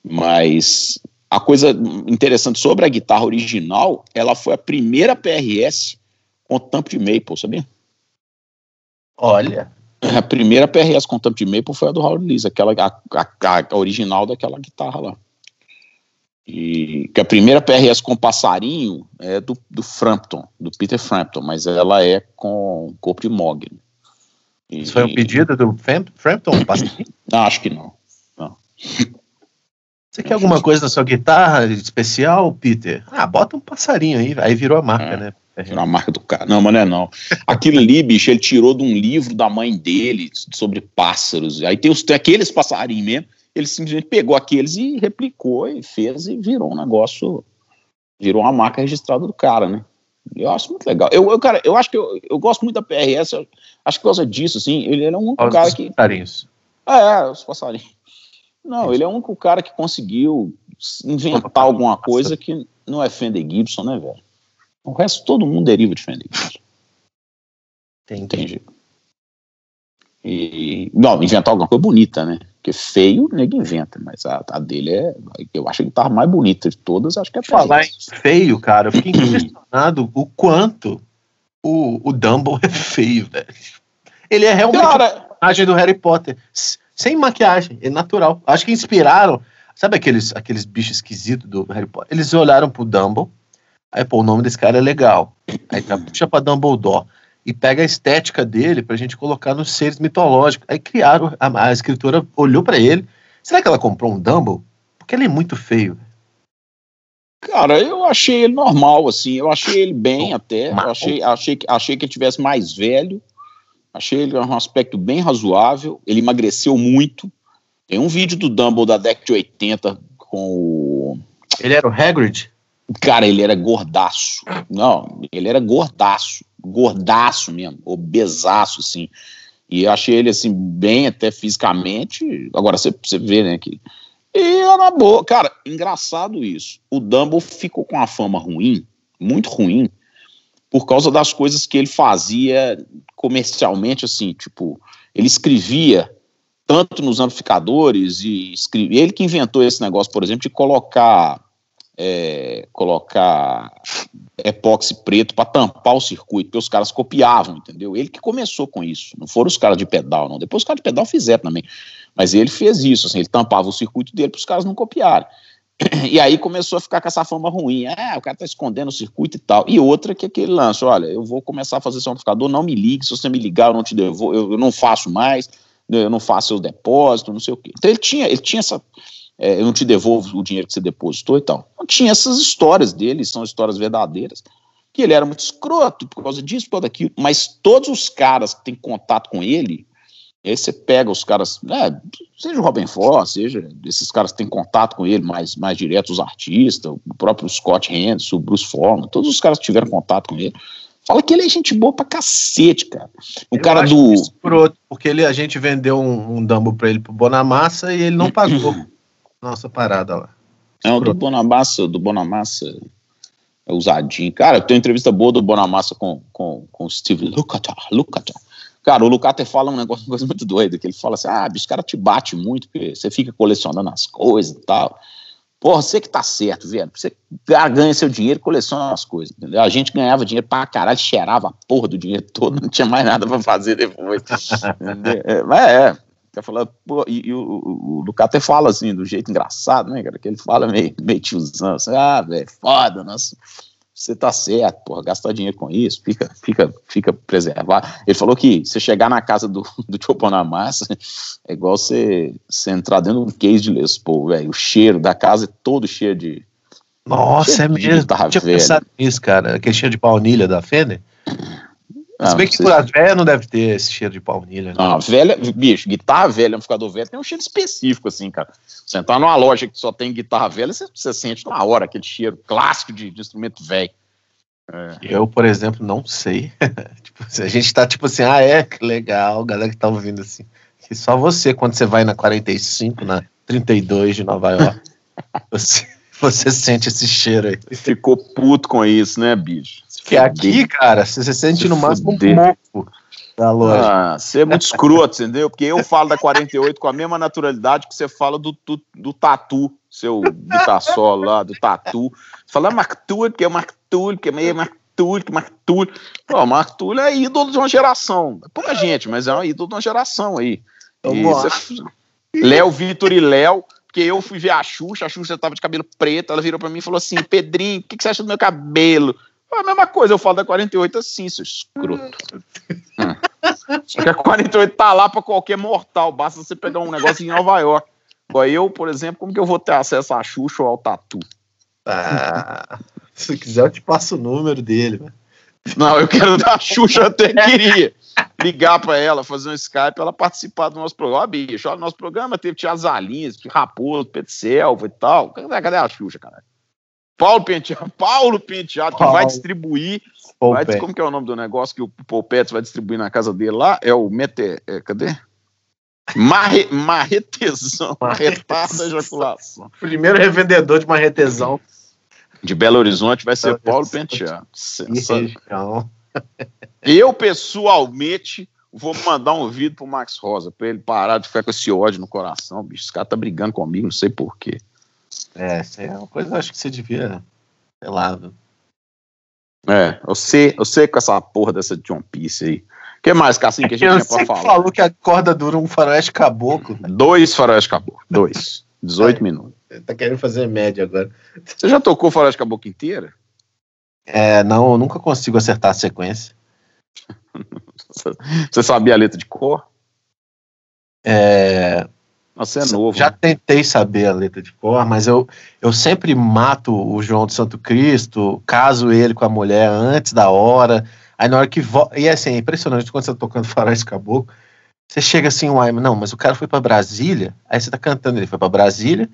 Mas a coisa interessante sobre a guitarra original, ela foi a primeira PRS com tampo de maple, sabia?
Olha.
A primeira PRS com tampo de maple foi a do Howard Lees, aquela, a, a, a original daquela guitarra lá. E que a primeira PRS com passarinho é do, do Frampton, do Peter Frampton, mas ela é com corpo de Mogg.
Isso foi um pedido do Frampton? (coughs)
Não, acho que não. não.
Você quer alguma coisa na sua guitarra especial, Peter? Ah, bota um passarinho aí, aí virou a marca, é, né?
Virou a marca do cara. Não, mas não é não. Aquilo ali, bicho, ele tirou de um livro da mãe dele sobre pássaros. Aí tem, os, tem aqueles passarinhos mesmo ele simplesmente pegou aqueles e replicou e fez e virou um negócio, virou uma marca registrada do cara, né? Eu acho muito legal. Eu, eu cara, eu acho que eu, eu gosto muito da PRS, acho que por causa disso, assim, ele, ele é um Olha cara que...
Passarinhos.
É, é, os passarinhos. Não, ele é o único cara que conseguiu inventar alguma coisa que não é Fender Gibson, né, velho? O resto, todo mundo deriva de Fender Gibson.
Entendi.
E, não, inventar alguma coisa bonita, né? Porque feio, ninguém inventa, mas a, a, dele é. Eu acho que tava mais bonita de todas, acho que é
Falar em feio, cara, eu fiquei (clears throat) impressionado o quanto o, o Dumble é feio, velho. Ele é realmente cara, a personagem do Harry Potter. Sem maquiagem, é natural. Acho que inspiraram. Sabe aqueles, aqueles bichos esquisitos do Harry Potter? Eles olharam pro Dumble. Aí, pô, o nome desse cara é legal. Aí puxa pra Dumbledore e pega a estética dele pra gente colocar nos seres mitológicos. Aí criaram, a, a escritora olhou para ele. Será que ela comprou um Dumble? Porque ele é muito feio.
Cara, eu achei ele normal, assim. Eu achei ele bem até. Eu achei, achei, achei que ele tivesse mais velho. Achei ele um aspecto bem razoável. Ele emagreceu muito. Tem um vídeo do Dumble da década de 80 com o.
Ele era o Hagrid?
Cara, ele era gordaço. Não, ele era gordaço gordaço mesmo, obesaço, assim. E eu achei ele, assim, bem até fisicamente. Agora você, vê, né, que. E era boa. Cara, engraçado isso. O Dumble ficou com uma fama ruim, muito ruim, por causa das coisas que ele fazia comercialmente, assim, tipo, ele escrevia tanto nos amplificadores e escrevia. Ele que inventou esse negócio, por exemplo, de colocar é, colocar epóxi preto para tampar o circuito, porque os caras copiavam, entendeu? Ele que começou com isso, não foram os caras de pedal, não. Depois os caras de pedal fizeram também. Mas ele fez isso, assim, ele tampava o circuito dele para os caras não copiarem. E aí começou a ficar com essa fama ruim. Ah, o cara tá escondendo o circuito e tal. E outra que é aquele lance: olha, eu vou começar a fazer esse amplificador, não me ligue, se você me ligar, eu não te devolvo, eu, eu não faço mais, eu não faço seus depósitos, não sei o quê. Então ele tinha, ele tinha essa. É, eu não te devolvo o dinheiro que você depositou e tal. Então tinha essas histórias dele, são histórias verdadeiras, que ele era muito escroto por causa disso, por causa daquilo. Mas todos os caras que têm contato com ele, aí você pega os caras, né, seja o Robin Foss, seja esses caras que têm contato com ele mais, mais direto, os artistas, o próprio Scott Henderson, o Bruce Forman, todos os caras que tiveram contato com ele, fala que ele é gente boa pra cacete, cara. O
Eu
cara do...
escroto, porque ele, a gente vendeu um, um Dumbo pra ele pro Bonamassa e ele não pagou (clears throat) nossa parada lá.
É o do. Bonamassa, do Bonamassa é usadinho. Cara, tem uma entrevista boa do Bonamassa com, com, com o Steve Lukather, Lukather. Cara, o Lukather fala um negócio, uma coisa muito doida, que ele fala assim, ah, bicho, o cara te bate muito, porque você fica colecionando as coisas e tal. Porra, você que tá certo, velho. Você ganha seu dinheiro e coleciona as coisas, entendeu? A gente ganhava dinheiro pra caralho, cheirava a porra do dinheiro todo, (laughs) não tinha mais nada pra fazer depois. entendeu? É, mas é, Tá falando, pô, e, e o, o, o Lucater fala assim, do jeito engraçado, né, cara? Que ele fala meio, meio tiozão, assim, ah, velho, foda, nossa, você tá certo, porra, gastar dinheiro com isso, fica, fica, fica preservado. Ele falou que você chegar na casa do, (laughs) do Choponamassa é igual você, você entrar dentro de um case de Les Paul, velho. O cheiro da casa é todo cheio de.
Nossa, é
de
mesmo.
guitarra
Tinha pensado nisso, cara. Aquele cheiro de baunilha da Fender.
Ah,
Se bem que
sei
a velha não deve ter esse cheiro de baunilha. Né?
Não, velha, bicho, guitarra velha, amplificador velho, tem um cheiro específico, assim, cara. Você entrar numa loja que só tem guitarra velha, você, você sente na hora aquele cheiro clássico de, de instrumento velho.
Eu, por exemplo, não sei. (laughs) tipo, se a gente tá tipo assim, ah, é, que legal, galera que tá ouvindo assim. Que só você, quando você vai na 45, na 32 de Nova York, (laughs) você, você sente esse cheiro aí.
Ficou puto com isso, né, bicho? Se
Que aqui, cara, você, você sente
Se
no máximo
fuder.
um mofo da loja.
Ah, você é muito escroto, entendeu? Porque eu falo da 48 com a mesma naturalidade que você fala do, do, do tatu, seu guitar solo lá, do tatu. Você fala Mark Tully, que é Mark Tully, que é meio Mark Tully, que é Mark Tully. Pô, Mark Tully é ídolo de uma geração. É pouca gente, mas é um ídolo de uma geração aí. E
lá.
você- Léo, Vitor e Léo, porque eu fui ver a Xuxa, a Xuxa tava de cabelo preto, ela virou pra mim e falou assim, Pedrinho, o que, que você acha do meu cabelo? É a mesma coisa, eu falo da 48 assim, seu escroto. Hum. Só que a 48 tá lá pra qualquer mortal, basta você pegar um negócio em Nova York. Agora eu, por exemplo, como que eu vou ter acesso à Xuxa ou ao Tatu?
Ah, se quiser, eu te passo o número dele. né?
Não, eu quero da Xuxa, eu até queria ligar pra ela, fazer um Skype, pra ela participar do nosso programa. Ó, bicho, olha, nosso programa teve Tiago Zalinhas, Raposo, Pedro Selva e tal. Cadê, cadê a Xuxa, cara? Paulo Penteado, Paulo Penteado, que
Paulo.
vai distribuir. Vai, como que é o nome do negócio que o Paul Petts vai distribuir na casa dele lá? É o Mete. é, cadê? Marre, marretezão, (laughs) marretada ejaculação.
Primeiro revendedor de marretezão.
De Belo Horizonte vai ser Paulo. Penteado.
E
Sensacional. Eu, pessoalmente, vou mandar um vídeo pro Max Rosa, pra ele parar de ficar com esse ódio no coração, bicho. Esse cara tá brigando comigo, não sei porquê.
É, isso aí é uma coisa que eu acho que você devia. Sei lá.
É, eu sei, eu sei com essa porra dessa John Piece aí. O que mais, Cassim, que a gente
Eu
tinha pra falar?
falou que a corda dura um faroeste caboclo.
Dois faróis caboclo. (laughs) Dois. 18 minutos.
Tá querendo fazer média agora.
Você já tocou faróis caboclo inteira?
É, não, eu nunca consigo acertar a sequência. (laughs)
Você sabia a letra de cor? Você é novo.
já
né?
tentei saber a letra de cor, mas eu, eu sempre mato o João do Santo Cristo, caso ele com a mulher antes da hora. Aí na hora que volta. E assim, é impressionante quando você tá tocando (laughs) faroeste caboclo. Você chega assim, uai, não, mas o cara foi pra Brasília, aí você tá cantando, ele foi pra Brasília,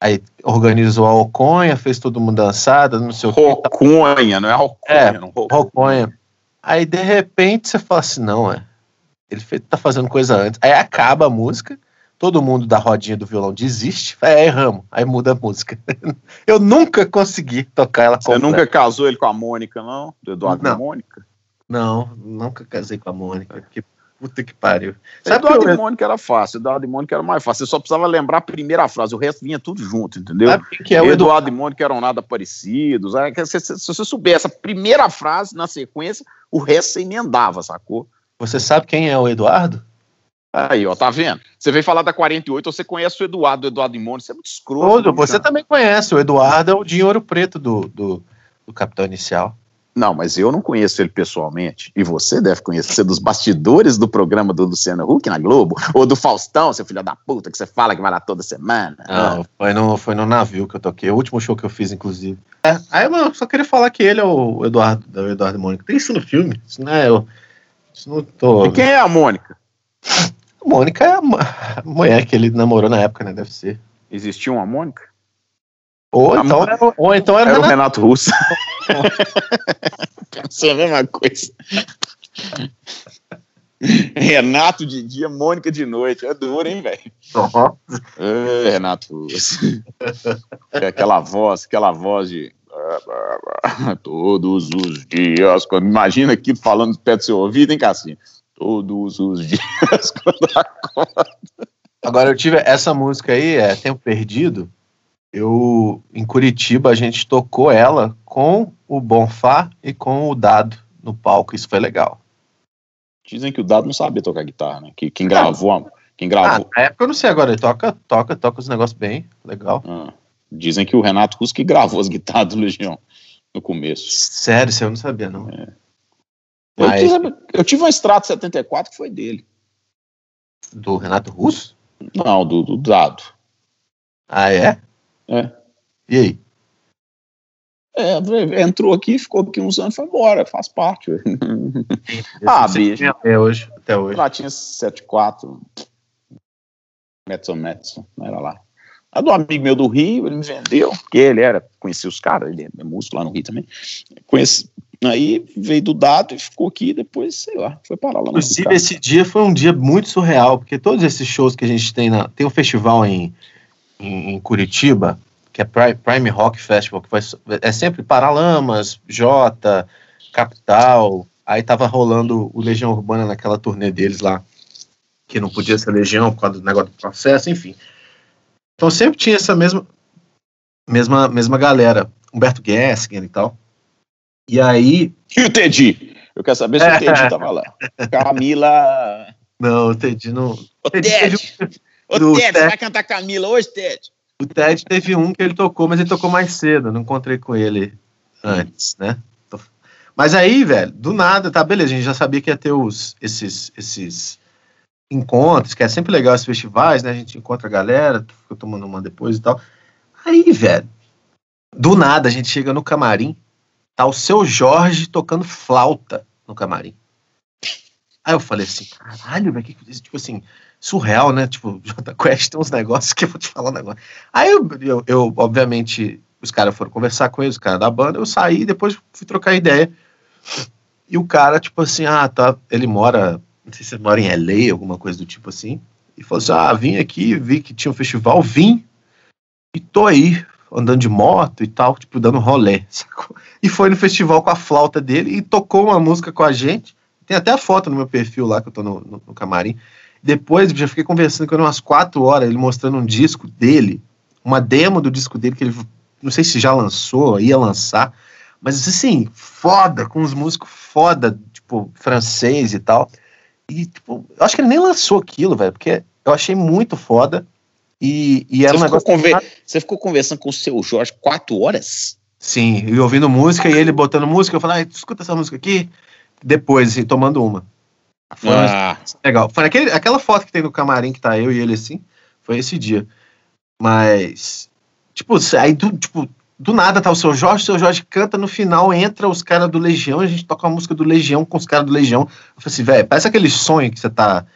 aí organizou a Alconha, fez todo mundo dançada, não sei o que.
Roconha, não é Roconha,
É,
não. Ro-
Roconha. Aí de repente você fala assim, não, é. Ele tá fazendo coisa antes. Aí acaba a música, todo mundo da rodinha do violão desiste, é, erramos. Aí muda a música. (laughs) Eu nunca consegui tocar ela
Você
completa.
nunca casou ele com a Mônica, não? Do Eduardo
Não.
e Mônica?
Não, nunca casei com a Mônica. Que Puta que pariu.
Sabe Eduardo que eu... e Mônica era fácil, Eduardo e Mônica era mais fácil. Você só precisava lembrar a primeira frase, o resto vinha tudo junto, entendeu? Sabe que é o Eduardo, Eduardo e Mônica eram nada parecidos. Se, se, se você soubesse a primeira frase na sequência, o resto você emendava, sacou?
Você sabe quem é o Eduardo?
Aí, ó, tá vendo? Você veio falar da 48, você conhece o Eduardo, o Eduardo Mônica, você é muito escroto.
Você cara. também conhece, o Eduardo é o Dinheiro Preto do, do, do Capitão Inicial.
Não, mas eu não conheço ele pessoalmente. E você deve conhecer dos bastidores do programa do Luciano Huck na Globo, ou do Faustão, seu filho da puta, que você fala que vai lá toda semana.
Não, foi no, foi no navio que eu toquei, o último show que eu fiz, inclusive. É, aí eu só queria falar que ele é o Eduardo, o Eduardo Mônica. Tem isso no filme? Isso não é eu.
Isso não tô. E quem é a Mônica? (laughs)
Mônica é a, a mulher que ele namorou na época, né? Deve ser.
Existia uma Mônica?
Ou, então, era, ou então era,
era o Renato Russo. (laughs) Pensou a mesma coisa. Renato de dia, Mônica de noite. É duro, hein, velho? Uhum. É, Renato Russo. É aquela voz, aquela voz de. (laughs) Todos os dias. Quando, imagina aqui falando perto do seu ouvido, hein, Cassinho? Todos os dias (laughs) quando acorda.
Agora eu tive essa música aí, é Tempo Perdido eu em Curitiba a gente tocou ela com o Bonfá e com o Dado no palco, isso foi legal.
Dizem que o Dado não sabia tocar guitarra, né? Que quem gravou, quem gravou.
Ah, na época eu não sei agora, ele toca, toca, toca os negócios bem, legal. Ah,
dizem que o Renato Russo que gravou as guitarras do Legião no começo.
Sério, isso eu não sabia não. É.
Eu, Mas... tive, eu tive um extrato 74 que foi dele.
Do Renato Russo?
Não, do, do Dado.
Ah, é?
É.
E aí?
É, entrou aqui, ficou aqui uns anos e foi embora, faz parte. (laughs)
ah, bicho. Até hoje, até hoje.
Lá tinha 74, Metson Metson, era lá. A do amigo meu do Rio, ele me vendeu, porque ele era, conhecia os caras, ele é músico lá no Rio também. Conheci, aí veio do dado e ficou aqui, depois, sei lá, foi parar lá
Inclusive, esse dia foi um dia muito surreal, porque todos esses shows que a gente tem na. Tem um festival em em, em Curitiba, que é Prime, Prime Rock Festival, que faz, é sempre Paralamas, Jota, Capital. Aí tava rolando o Legião Urbana naquela turnê deles lá, que não podia ser Legião por causa do negócio do processo, enfim. Então sempre tinha essa mesma mesma mesma galera, Humberto Gessinger e tal. E aí.
E o Teddy? Eu quero saber se o Teddy (laughs) tava lá. Camila.
Não, o Teddy não.
O Teddy, Teddy, Ô, Ted, Ted, você vai cantar Camila hoje, Ted?
O Ted teve um que ele tocou, mas ele tocou mais cedo. Não encontrei com ele antes, né? Mas aí, velho, do nada, tá, beleza, a gente já sabia que ia ter os, esses, esses encontros, que é sempre legal esses festivais, né? A gente encontra a galera, fica tomando uma depois e tal. Aí, velho, do nada a gente chega no camarim, tá o seu Jorge tocando flauta no camarim. Aí eu falei assim, caralho, velho, que tipo assim, surreal, né? Tipo, (laughs) J Quest tem uns negócios que eu vou te falar um negócio. Aí eu, eu, eu obviamente, os caras foram conversar com eles, os caras da banda, eu saí e depois fui trocar ideia. E o cara, tipo assim, ah, tá, ele mora, não sei se ele mora em LA, alguma coisa do tipo assim. E falou assim: ah, vim aqui, vi que tinha um festival, vim e tô aí, andando de moto e tal, tipo, dando rolê, (laughs) sacou? E foi no festival com a flauta dele e tocou uma música com a gente. Tem até a foto no meu perfil lá, que eu tô no, no, no camarim. Depois, já fiquei conversando com ele umas quatro horas, ele mostrando um disco dele, uma demo do disco dele, que ele, não sei se já lançou, ia lançar, mas assim, foda, com os músicos foda, tipo, francês e tal. E, tipo, eu acho que ele nem lançou aquilo, velho, porque eu achei muito foda. E, e era
você
um negócio.
Conver... Você ficou conversando com o seu Jorge quatro horas?
Sim, e ouvindo música e ele botando música, eu falei, ah, escuta essa música aqui. Depois, assim, tomando uma. Foi ah. legal. Foi aquele, aquela foto que tem no camarim que tá eu e ele assim, foi esse dia. Mas, tipo, aí tipo, do nada tá o seu Jorge, o seu Jorge canta, no final entra os caras do Legião, a gente toca uma música do Legião com os caras do Legião. Eu falei assim, velho, parece aquele sonho que você tá,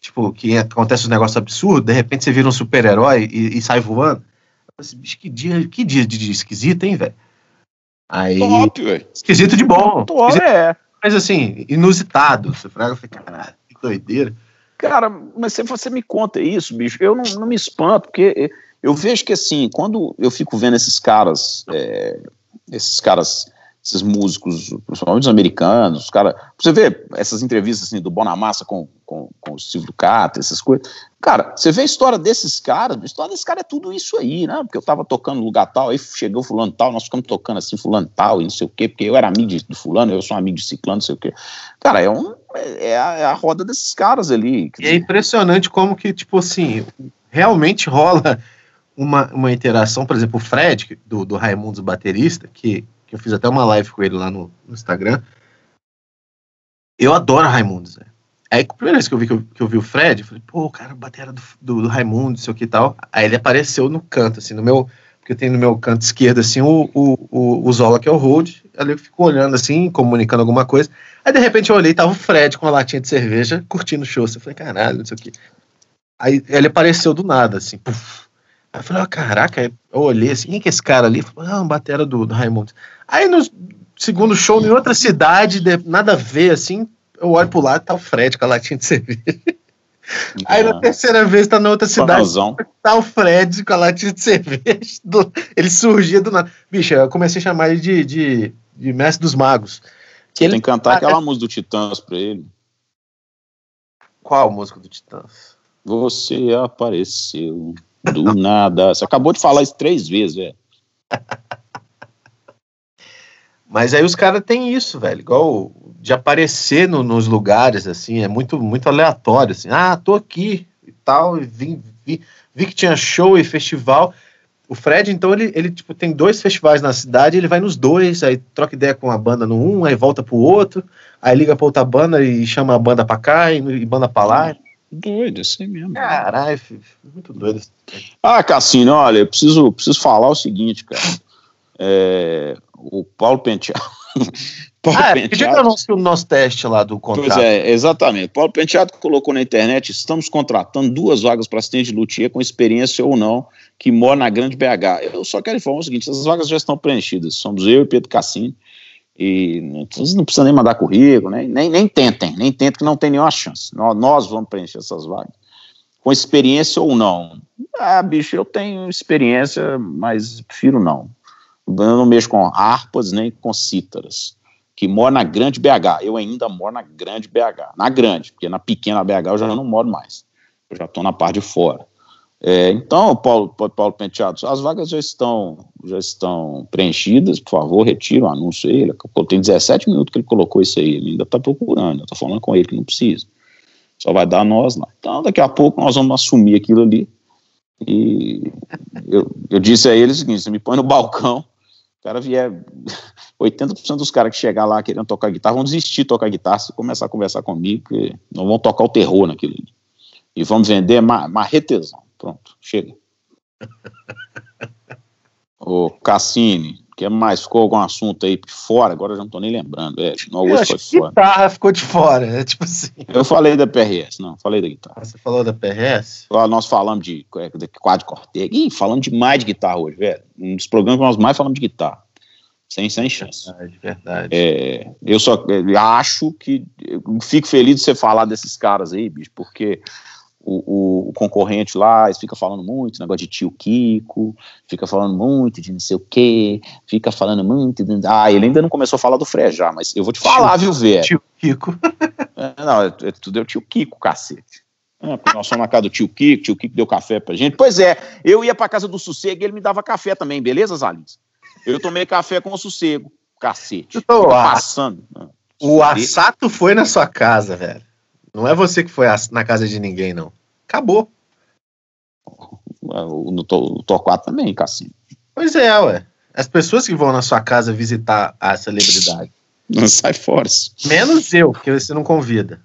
tipo, que acontece um negócio absurdo, de repente você vira um super-herói e, e, sai voando. Eu falei assim, bicho, que dia, que dia de dia esquisito, hein, velho? Aí. Top, velho. Esquisito de bom.
Top,
esquisito,
é
mas assim, inusitado. Você fraga, eu falei, caralho, que doideira.
Cara, mas se você me conta isso, bicho, eu não, não me espanto, porque eu vejo que assim, quando eu fico vendo esses caras, é, esses caras esses músicos, principalmente os americanos, os cara, você vê essas entrevistas assim, do Bonamassa com, com, com o Silvio Cata, essas coisas. Cara, você vê a história desses caras, a história desses caras é tudo isso aí, né? Porque eu tava tocando lugar tal, aí chegou fulano tal, nós ficamos tocando assim, fulano tal, e não sei o quê, porque eu era amigo de, de fulano, eu sou amigo de ciclano, não sei o quê. Cara, é, um, é, a, é a roda desses caras ali.
E é impressionante como que, tipo assim, realmente rola uma, uma interação, por exemplo, o Fred, do, do Raimundos baterista, que que eu fiz até uma live com ele lá no, no Instagram. Eu adoro Raimundos, velho. Aí, a primeira vez que eu vi, que eu, que eu vi o Fred, eu falei, pô, cara, batera do, do, do Raimundo, sei o que tal. Aí ele apareceu no canto, assim, no meu. Porque eu tenho no meu canto esquerdo, assim, o, o, o, o Zola, que é o Hold. Ali eu fico olhando, assim, comunicando alguma coisa. Aí, de repente, eu olhei tava o Fred com uma latinha de cerveja, curtindo o show. Eu falei, caralho, não sei o que. Aí ele apareceu do nada, assim, puf. Aí eu falei, oh, caraca, eu olhei assim, quem que é esse cara ali? Falei, ah, um batera do, do Raimundo. Aí no segundo show, em outra cidade, nada a ver, assim, eu olho pro lado, tá o Fred com a latinha de cerveja. (laughs) Aí na terceira vez tá na outra cidade, tá o Fred com a latinha de cerveja. Do, ele surgia do nada. Bicho, eu comecei a chamar ele de, de, de mestre dos magos.
Que ele tem que cantar aquela música do Titãs pra ele.
Qual música do Titãs?
Você apareceu. Do nada. Você acabou de falar isso três vezes, velho. (laughs)
Mas aí os caras têm isso, velho, igual de aparecer no, nos lugares, assim, é muito, muito aleatório, assim, ah, tô aqui e tal, e vi, vi que tinha show e festival. O Fred, então, ele, ele tipo, tem dois festivais na cidade, ele vai nos dois, aí troca ideia com a banda no um, aí volta pro outro, aí liga pra outra banda e chama a banda pra cá e, e banda pra lá.
Doido, assim mesmo.
Caralho, muito doido.
Ah, Cassino, olha, eu preciso, preciso falar o seguinte, cara. É, o Paulo Penteado. (laughs)
Paulo ah, é, Penteado. Que o nosso teste lá do contrato. Pois
é, exatamente. Paulo Penteado colocou na internet: estamos contratando duas vagas para assistente de luthier com experiência ou não, que mora na Grande BH. Eu só quero informar o seguinte: essas vagas já estão preenchidas. Somos eu e Pedro Cassini. E não precisam nem mandar currículo, nem, nem, nem tentem, nem tentem que não tem nenhuma chance. Nós, nós vamos preencher essas vagas. Com experiência ou não? Ah, bicho, eu tenho experiência, mas prefiro não. Eu não mexo com harpas nem com cítaras. Que mora na grande BH. Eu ainda moro na grande BH. Na grande, porque na pequena BH eu já não moro mais. Eu já estou na parte de fora. É, então, Paulo, Paulo Penteado, as vagas já estão, já estão preenchidas, por favor, retire o anúncio aí. Tem 17 minutos que ele colocou isso aí, ele ainda está procurando, eu estou falando com ele que não precisa. Só vai dar nós lá. Então, daqui a pouco nós vamos assumir aquilo ali. E eu, eu disse a ele o seguinte: você me põe no balcão, o cara vier. (laughs) 80% dos caras que chegar lá querendo tocar guitarra vão desistir de tocar guitarra se começar a conversar comigo, porque não vão tocar o terror naquilo ali. E vamos vender marretezão. Pronto, chega. Ô, Cassini, que mais? Ficou algum assunto aí fora? Agora eu já não tô nem lembrando. É, não, hoje foi
fora. guitarra ficou de fora, é (laughs) tipo assim.
Eu falei da PRS, não, falei da guitarra.
Você falou da PRS?
Nós falamos de, de quadro Cortega. Ih, falando demais de guitarra hoje, velho. Um dos programas que nós mais falamos de guitarra. Sem, sem chance.
Verdade, verdade.
É, eu só eu acho que. Eu fico feliz de você falar desses caras aí, bicho, porque o, o, concorrente lá fica falando muito, negócio de tio Kiko, fica falando muito de não sei o quê, fica falando muito. De... Ah, ele ainda não começou a falar do Frejá, mas eu vou te falar, viu, velho?
Tio Kiko. (laughs)
é, não, é, é, tudo é o tio Kiko, cacete. É, porque nós fomos na casa do tio Kiko, tio Kiko deu café pra gente. Pois é, eu ia pra casa do Sossego e ele me dava café também, beleza, Zalins? Eu tomei café com o Sossego, cacete.
Tô passando. O Assato foi na sua casa, velho. Não é você que foi na casa de ninguém, não. Acabou.
No Torquato também, Cassinho.
Pois é, ué. As pessoas que vão na sua casa visitar a celebridade.
Não sai fora.
Menos eu, porque você não convida.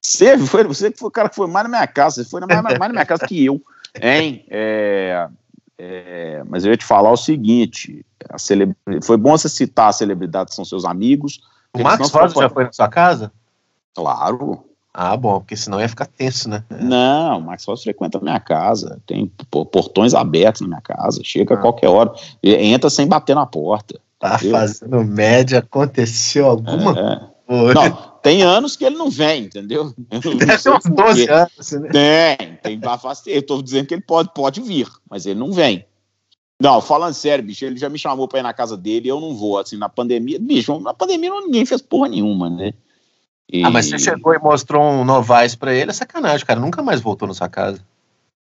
Você foi, você foi o cara que foi mais na minha casa. Você foi mais, mais na minha casa que eu. Hein? É, é, mas eu ia te falar o seguinte: a foi bom você citar a celebridade que são seus amigos.
O Max Rosa já foi na sua casa?
Claro.
Ah, bom, porque senão ia ficar tenso, né?
Não, o Max Fox frequenta a minha casa, tem portões abertos na minha casa, chega ah. a qualquer hora, entra sem bater na porta.
Tá entendeu? fazendo média, aconteceu alguma
é. coisa? Não, tem anos que ele não vem, entendeu? (laughs)
Deve ter uns 12 anos, né?
Tem, tem bastante. Eu tô dizendo que ele pode, pode vir, mas ele não vem. Não, falando sério, bicho, ele já me chamou pra ir na casa dele, eu não vou, assim, na pandemia. Bicho, na pandemia não- ninguém fez porra nenhuma, né? E-
Ah, mas você chegou e mostrou um Novaes pra ele, é sacanagem, cara. Nunca mais voltou na sua casa.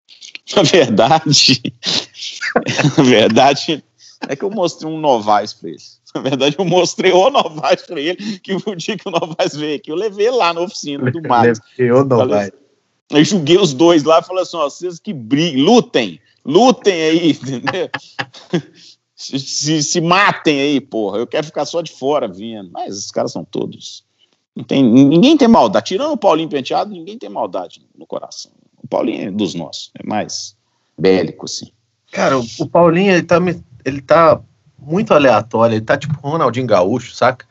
(laughs)
Na verdade, (laughs) na verdade, é que eu mostrei um Novaes pra ele. Na verdade, eu mostrei o Novaes pra ele, que o dia que o Novaes veio aqui, eu levei lá na oficina do Max.
Eu Novaes.
Eu julguei os dois lá e falei assim: ó, vocês que briguem, lutem, lutem aí, (laughs) entendeu? se, se, se matem aí, porra. Eu quero ficar só de fora vendo. Mas os caras são todos. Tem, ninguém tem maldade. Tirando o Paulinho Penteado, ninguém tem maldade no coração. O Paulinho é dos nossos, é mais bélico, assim.
Cara, o, o Paulinho, ele tá, ele tá muito aleatório. Ele tá tipo Ronaldinho Gaúcho, saca?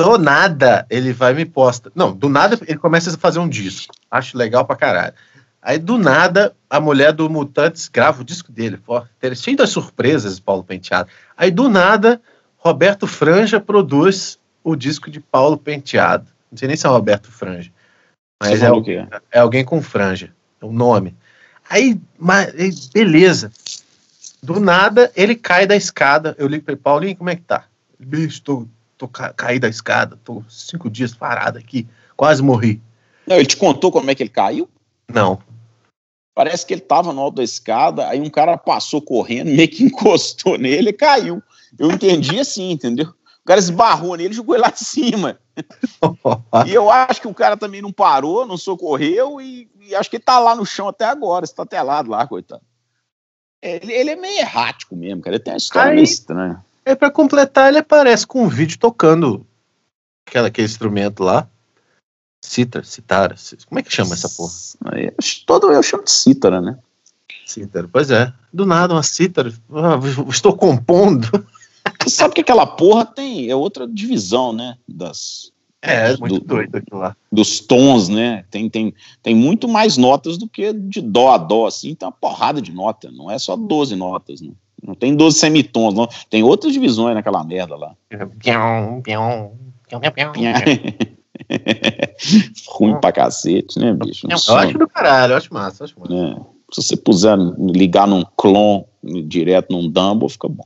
Do nada, ele vai me posta. Não, do nada, ele começa a fazer um disco. Acho legal pra caralho. Aí, do nada, a mulher do Mutantes grava o disco dele. Pô, cheio das surpresas, Paulo Penteado. Aí, do nada, Roberto Franja produz o disco de Paulo Penteado. Não sei nem se é Roberto Franja. Mas é, é alguém com franja, é o nome. Aí, mas, beleza. Do nada, ele cai da escada. Eu ligo pra ele, Paulinho, como é que tá? Bicho, tô, tô ca caí da escada, tô cinco dias parado aqui, quase morri.
Não, ele te contou como é que ele caiu?
Não.
Parece que ele tava no alto da escada, aí um cara passou correndo, meio que (laughs) encostou nele e caiu. Eu entendi assim, entendeu? O cara esbarrou nele e jogou ele lá de cima. (laughs) E eu acho que o cara também não parou, não socorreu e, e acho que ele tá lá no chão até agora, estatelado lá, coitado. Ele, ele é meio errático mesmo, cara. Ele tem uma história
Aí-
meio estranha.
Aí, pra completar, ele aparece com um vídeo tocando aquela, aquele instrumento lá. Cítara, citara, ci- como é que chama essa porra?
Eu Todo eu chamo de cítara, né?
Cítara, pois é. Do nada, uma cítara. Ah, estou compondo.
Você sabe que aquela porra tem, é outra divisão, né? Das,
É, muito
Do-
doido aquilo lá.
dos tons, né? Tem, tem, tem muito mais notas do que de dó a dó, assim, tem uma porrada de nota, não é só 12 notas, né? Não tem 12 semitons, não. Tem outras divisões naquela merda lá.
Pião, pião, pião, pião, pião.
Ruim pra cacete, né, bicho? Um
Eu
som,
acho do caralho, eu acho massa, eu acho massa.
né? Se você puser, ligar num clon direto num Dumble, fica bom.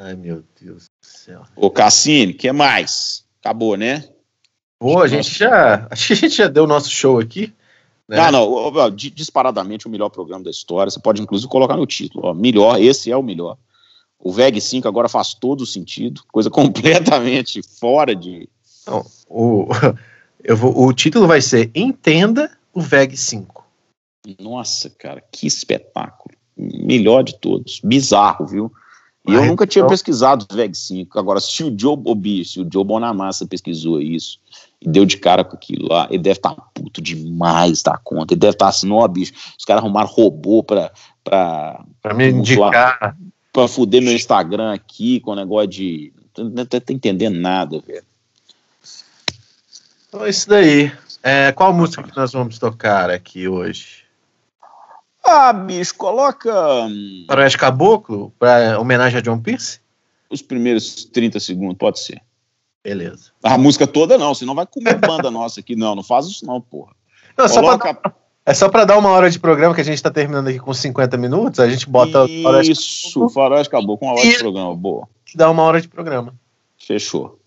Ai, meu Deus do céu.
Ô, Cassini, o que mais? Acabou, né?
Pô, a gente já. Acho (laughs) que a gente já deu o nosso show aqui. né?
Ah, não, disparadamente o melhor programa da história. Você pode, inclusive, colocar no título. Ó, melhor, esse é o melhor. O VEG 5 agora faz todo o sentido. Coisa (laughs) completamente fora de.
Não, o, (laughs) eu vou, o título vai ser Entenda o VEG 5.
Nossa, cara, que espetáculo. Melhor de todos. Bizarro, viu? E eu nunca tinha
então-
pesquisado o VEG 5. Agora, se o Joe Obi, se o Joe Bonamassa pesquisou isso e deu de cara com aquilo lá, ele deve estar puto demais da conta. Ele deve estar assim, ó, bicho, os caras arrumaram robô pra, pra,
Pra me indicar.
pra fuder meu Instagram aqui com o negócio de. Não tô entendendo nada, velho.
Então é isso daí. É, qual música que nós vamos tocar aqui hoje?
Ah, bicho, coloca hum,
Faroeste Caboclo? Pra homenagem a John Pierce?
os primeiros 30 segundos, pode ser.
Beleza.
A música toda não, senão vai comer banda (laughs) nossa aqui. Não, não faz isso não, porra.
Não, só pra
Coloca
É só pra dar uma hora de programa que a gente tá terminando aqui com 50 minutos, a gente bota
Isso, Faroeste acabou com uma hora de programa. Boa.
que dá uma hora de programa.
Fechou.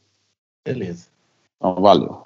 Beleza.
Então, valeu.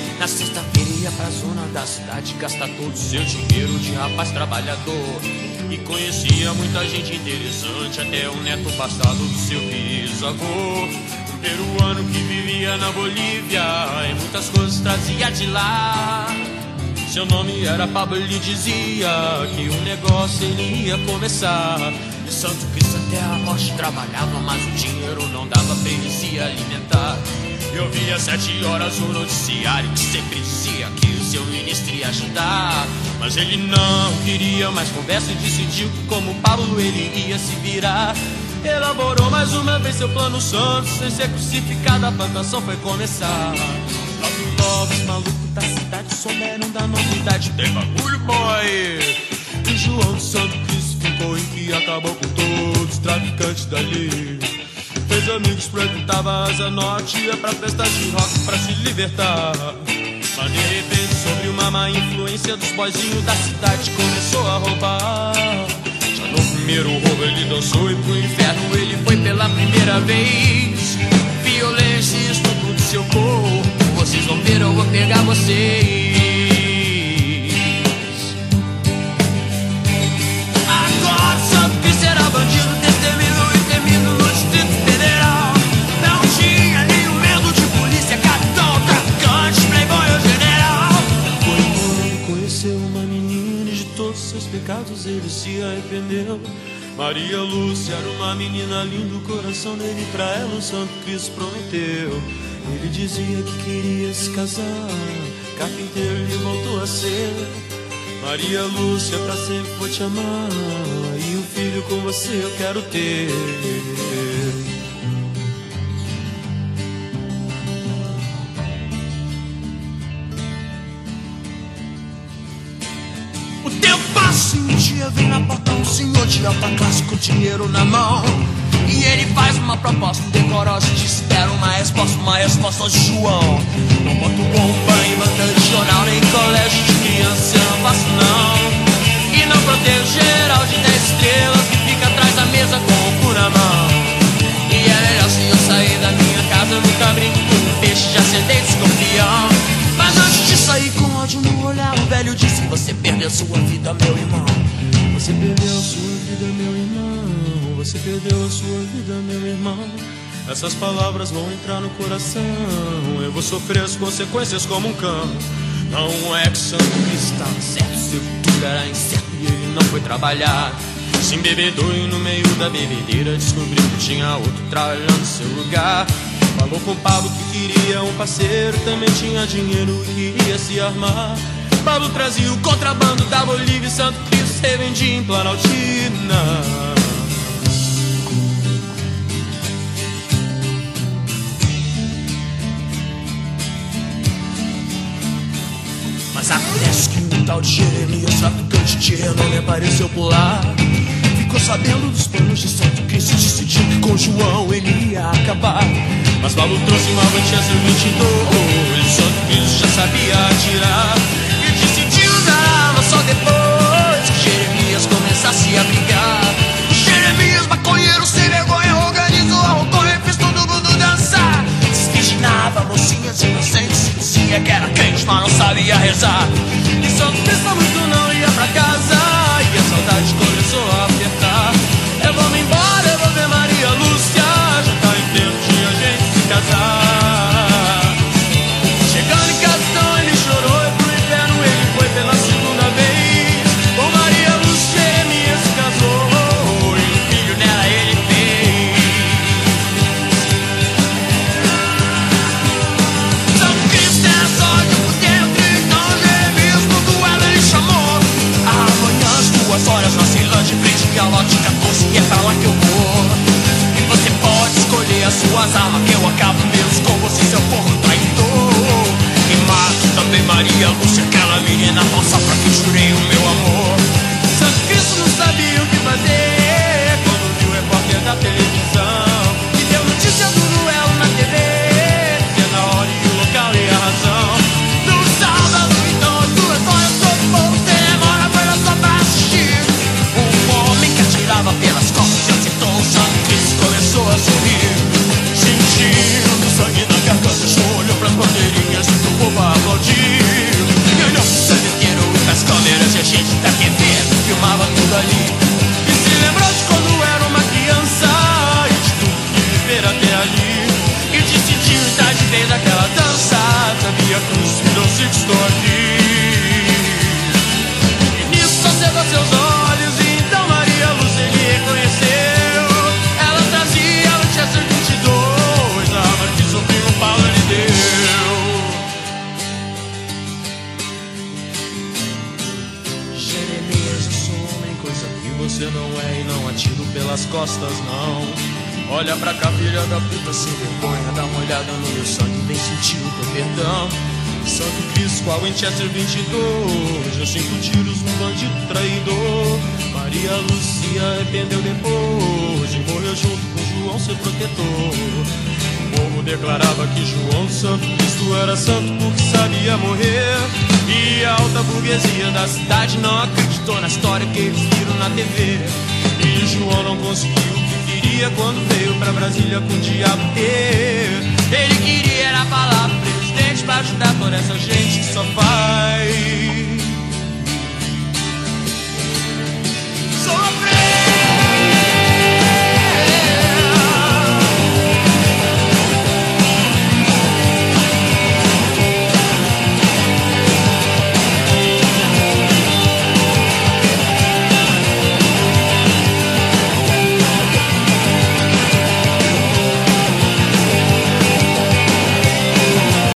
Na sexta-feira ia pra zona da cidade gastar todo o seu dinheiro de rapaz trabalhador. E conhecia muita gente interessante, até o neto passado do seu bisavô. Um peruano que vivia na Bolívia e muitas coisas trazia de lá. Seu nome era Pablo, ele dizia que o negócio ele ia começar. De Santo Cristo até a morte trabalhava, mas o dinheiro não dava pra ele se alimentar. Eu via sete horas o noticiário que sempre dizia que o seu ministro ia ajudar. Mas ele não queria mais conversa e decidiu que como Pablo ele ia se virar. Elaborou mais uma vez seu plano santo, sem ser crucificado, a plantação foi começar. Logo logo os malucos da cidade souberam da novidade, tem bagulho boy. E João de Santo Cristo ficou em que acabou com todos os traficantes dali. Fez amigos, frequentava a Asa Norte, ia pra festa de rock pra se libertar. Mas de repente, sobre uma má influência dos boizinhos da cidade, começou a roubar. Já no primeiro roubo ele dançou e pro inferno ele foi pela primeira vez. Violência e estupro do seu corpo, vocês vão ver, eu vou pegar vocês. Maria Lúcia era uma menina linda, o coração dele pra ela o Santo Cristo prometeu. Ele dizia que queria se casar, carpinteiro ele voltou a ser. Maria Lúcia, pra sempre vou te amar. E um filho com você eu quero ter. Um dia vem na porta um senhor de alta classe com dinheiro na mão. E ele faz uma proposta decorosa e te espera uma resposta, uma resposta de João. Não boto bomba em banca de jornal, nem colégio de criança, eu não faço não. E não protejo geral de 10 estrelas que fica atrás da mesa com o cu na mão. E é melhor se eu sair da minha casa, nunca brinco com peixe, já sentei escorpião. Mas antes de sair com ódio no olhar, o velho disse: Você perdeu sua vida, meu irmão. Você perdeu a sua vida, meu irmão. Você perdeu a sua vida, meu irmão. Essas palavras vão entrar no coração. Eu vou sofrer as consequências como um cão. Não é que Santo estava certo, seu futuro era incerto e ele não foi trabalhar. Se embebedou e no meio da bebedeira descobriu que tinha outro trabalhando no seu lugar. Falou com Pablo que queria um parceiro, também tinha dinheiro e queria se armar. Pablo trazia o contrabando da Bolívia e Santo Cristo revendia em Planaltina. Mas acontece que um tal de Jeremias, traficante de renome, apareceu por lá. Ficou sabendo dos planos de Santo Cristo, decidiu que com João ele ia acabar. Mas Paulo trouxe uma Manchester 22, Santo Cristo já sabia atirar. E usar a arma só depois que Jeremias começasse a brigar. Jeremias, maconheiro sem vergonha, organizou a rotonha e fez todo mundo dançar. Desvirginava mocinhas inocentes, dizia que era crente, mas não sabia rezar. E Santo Cristo muito não ia pra casa, e a saudade começou a Maria in a house da cidade não acreditou na história que eles viram na TV. E o João não conseguiu o que queria quando veio pra Brasília com o diabo ter. Ele queria era falar pro presidente pra ajudar toda essa gente que só faz.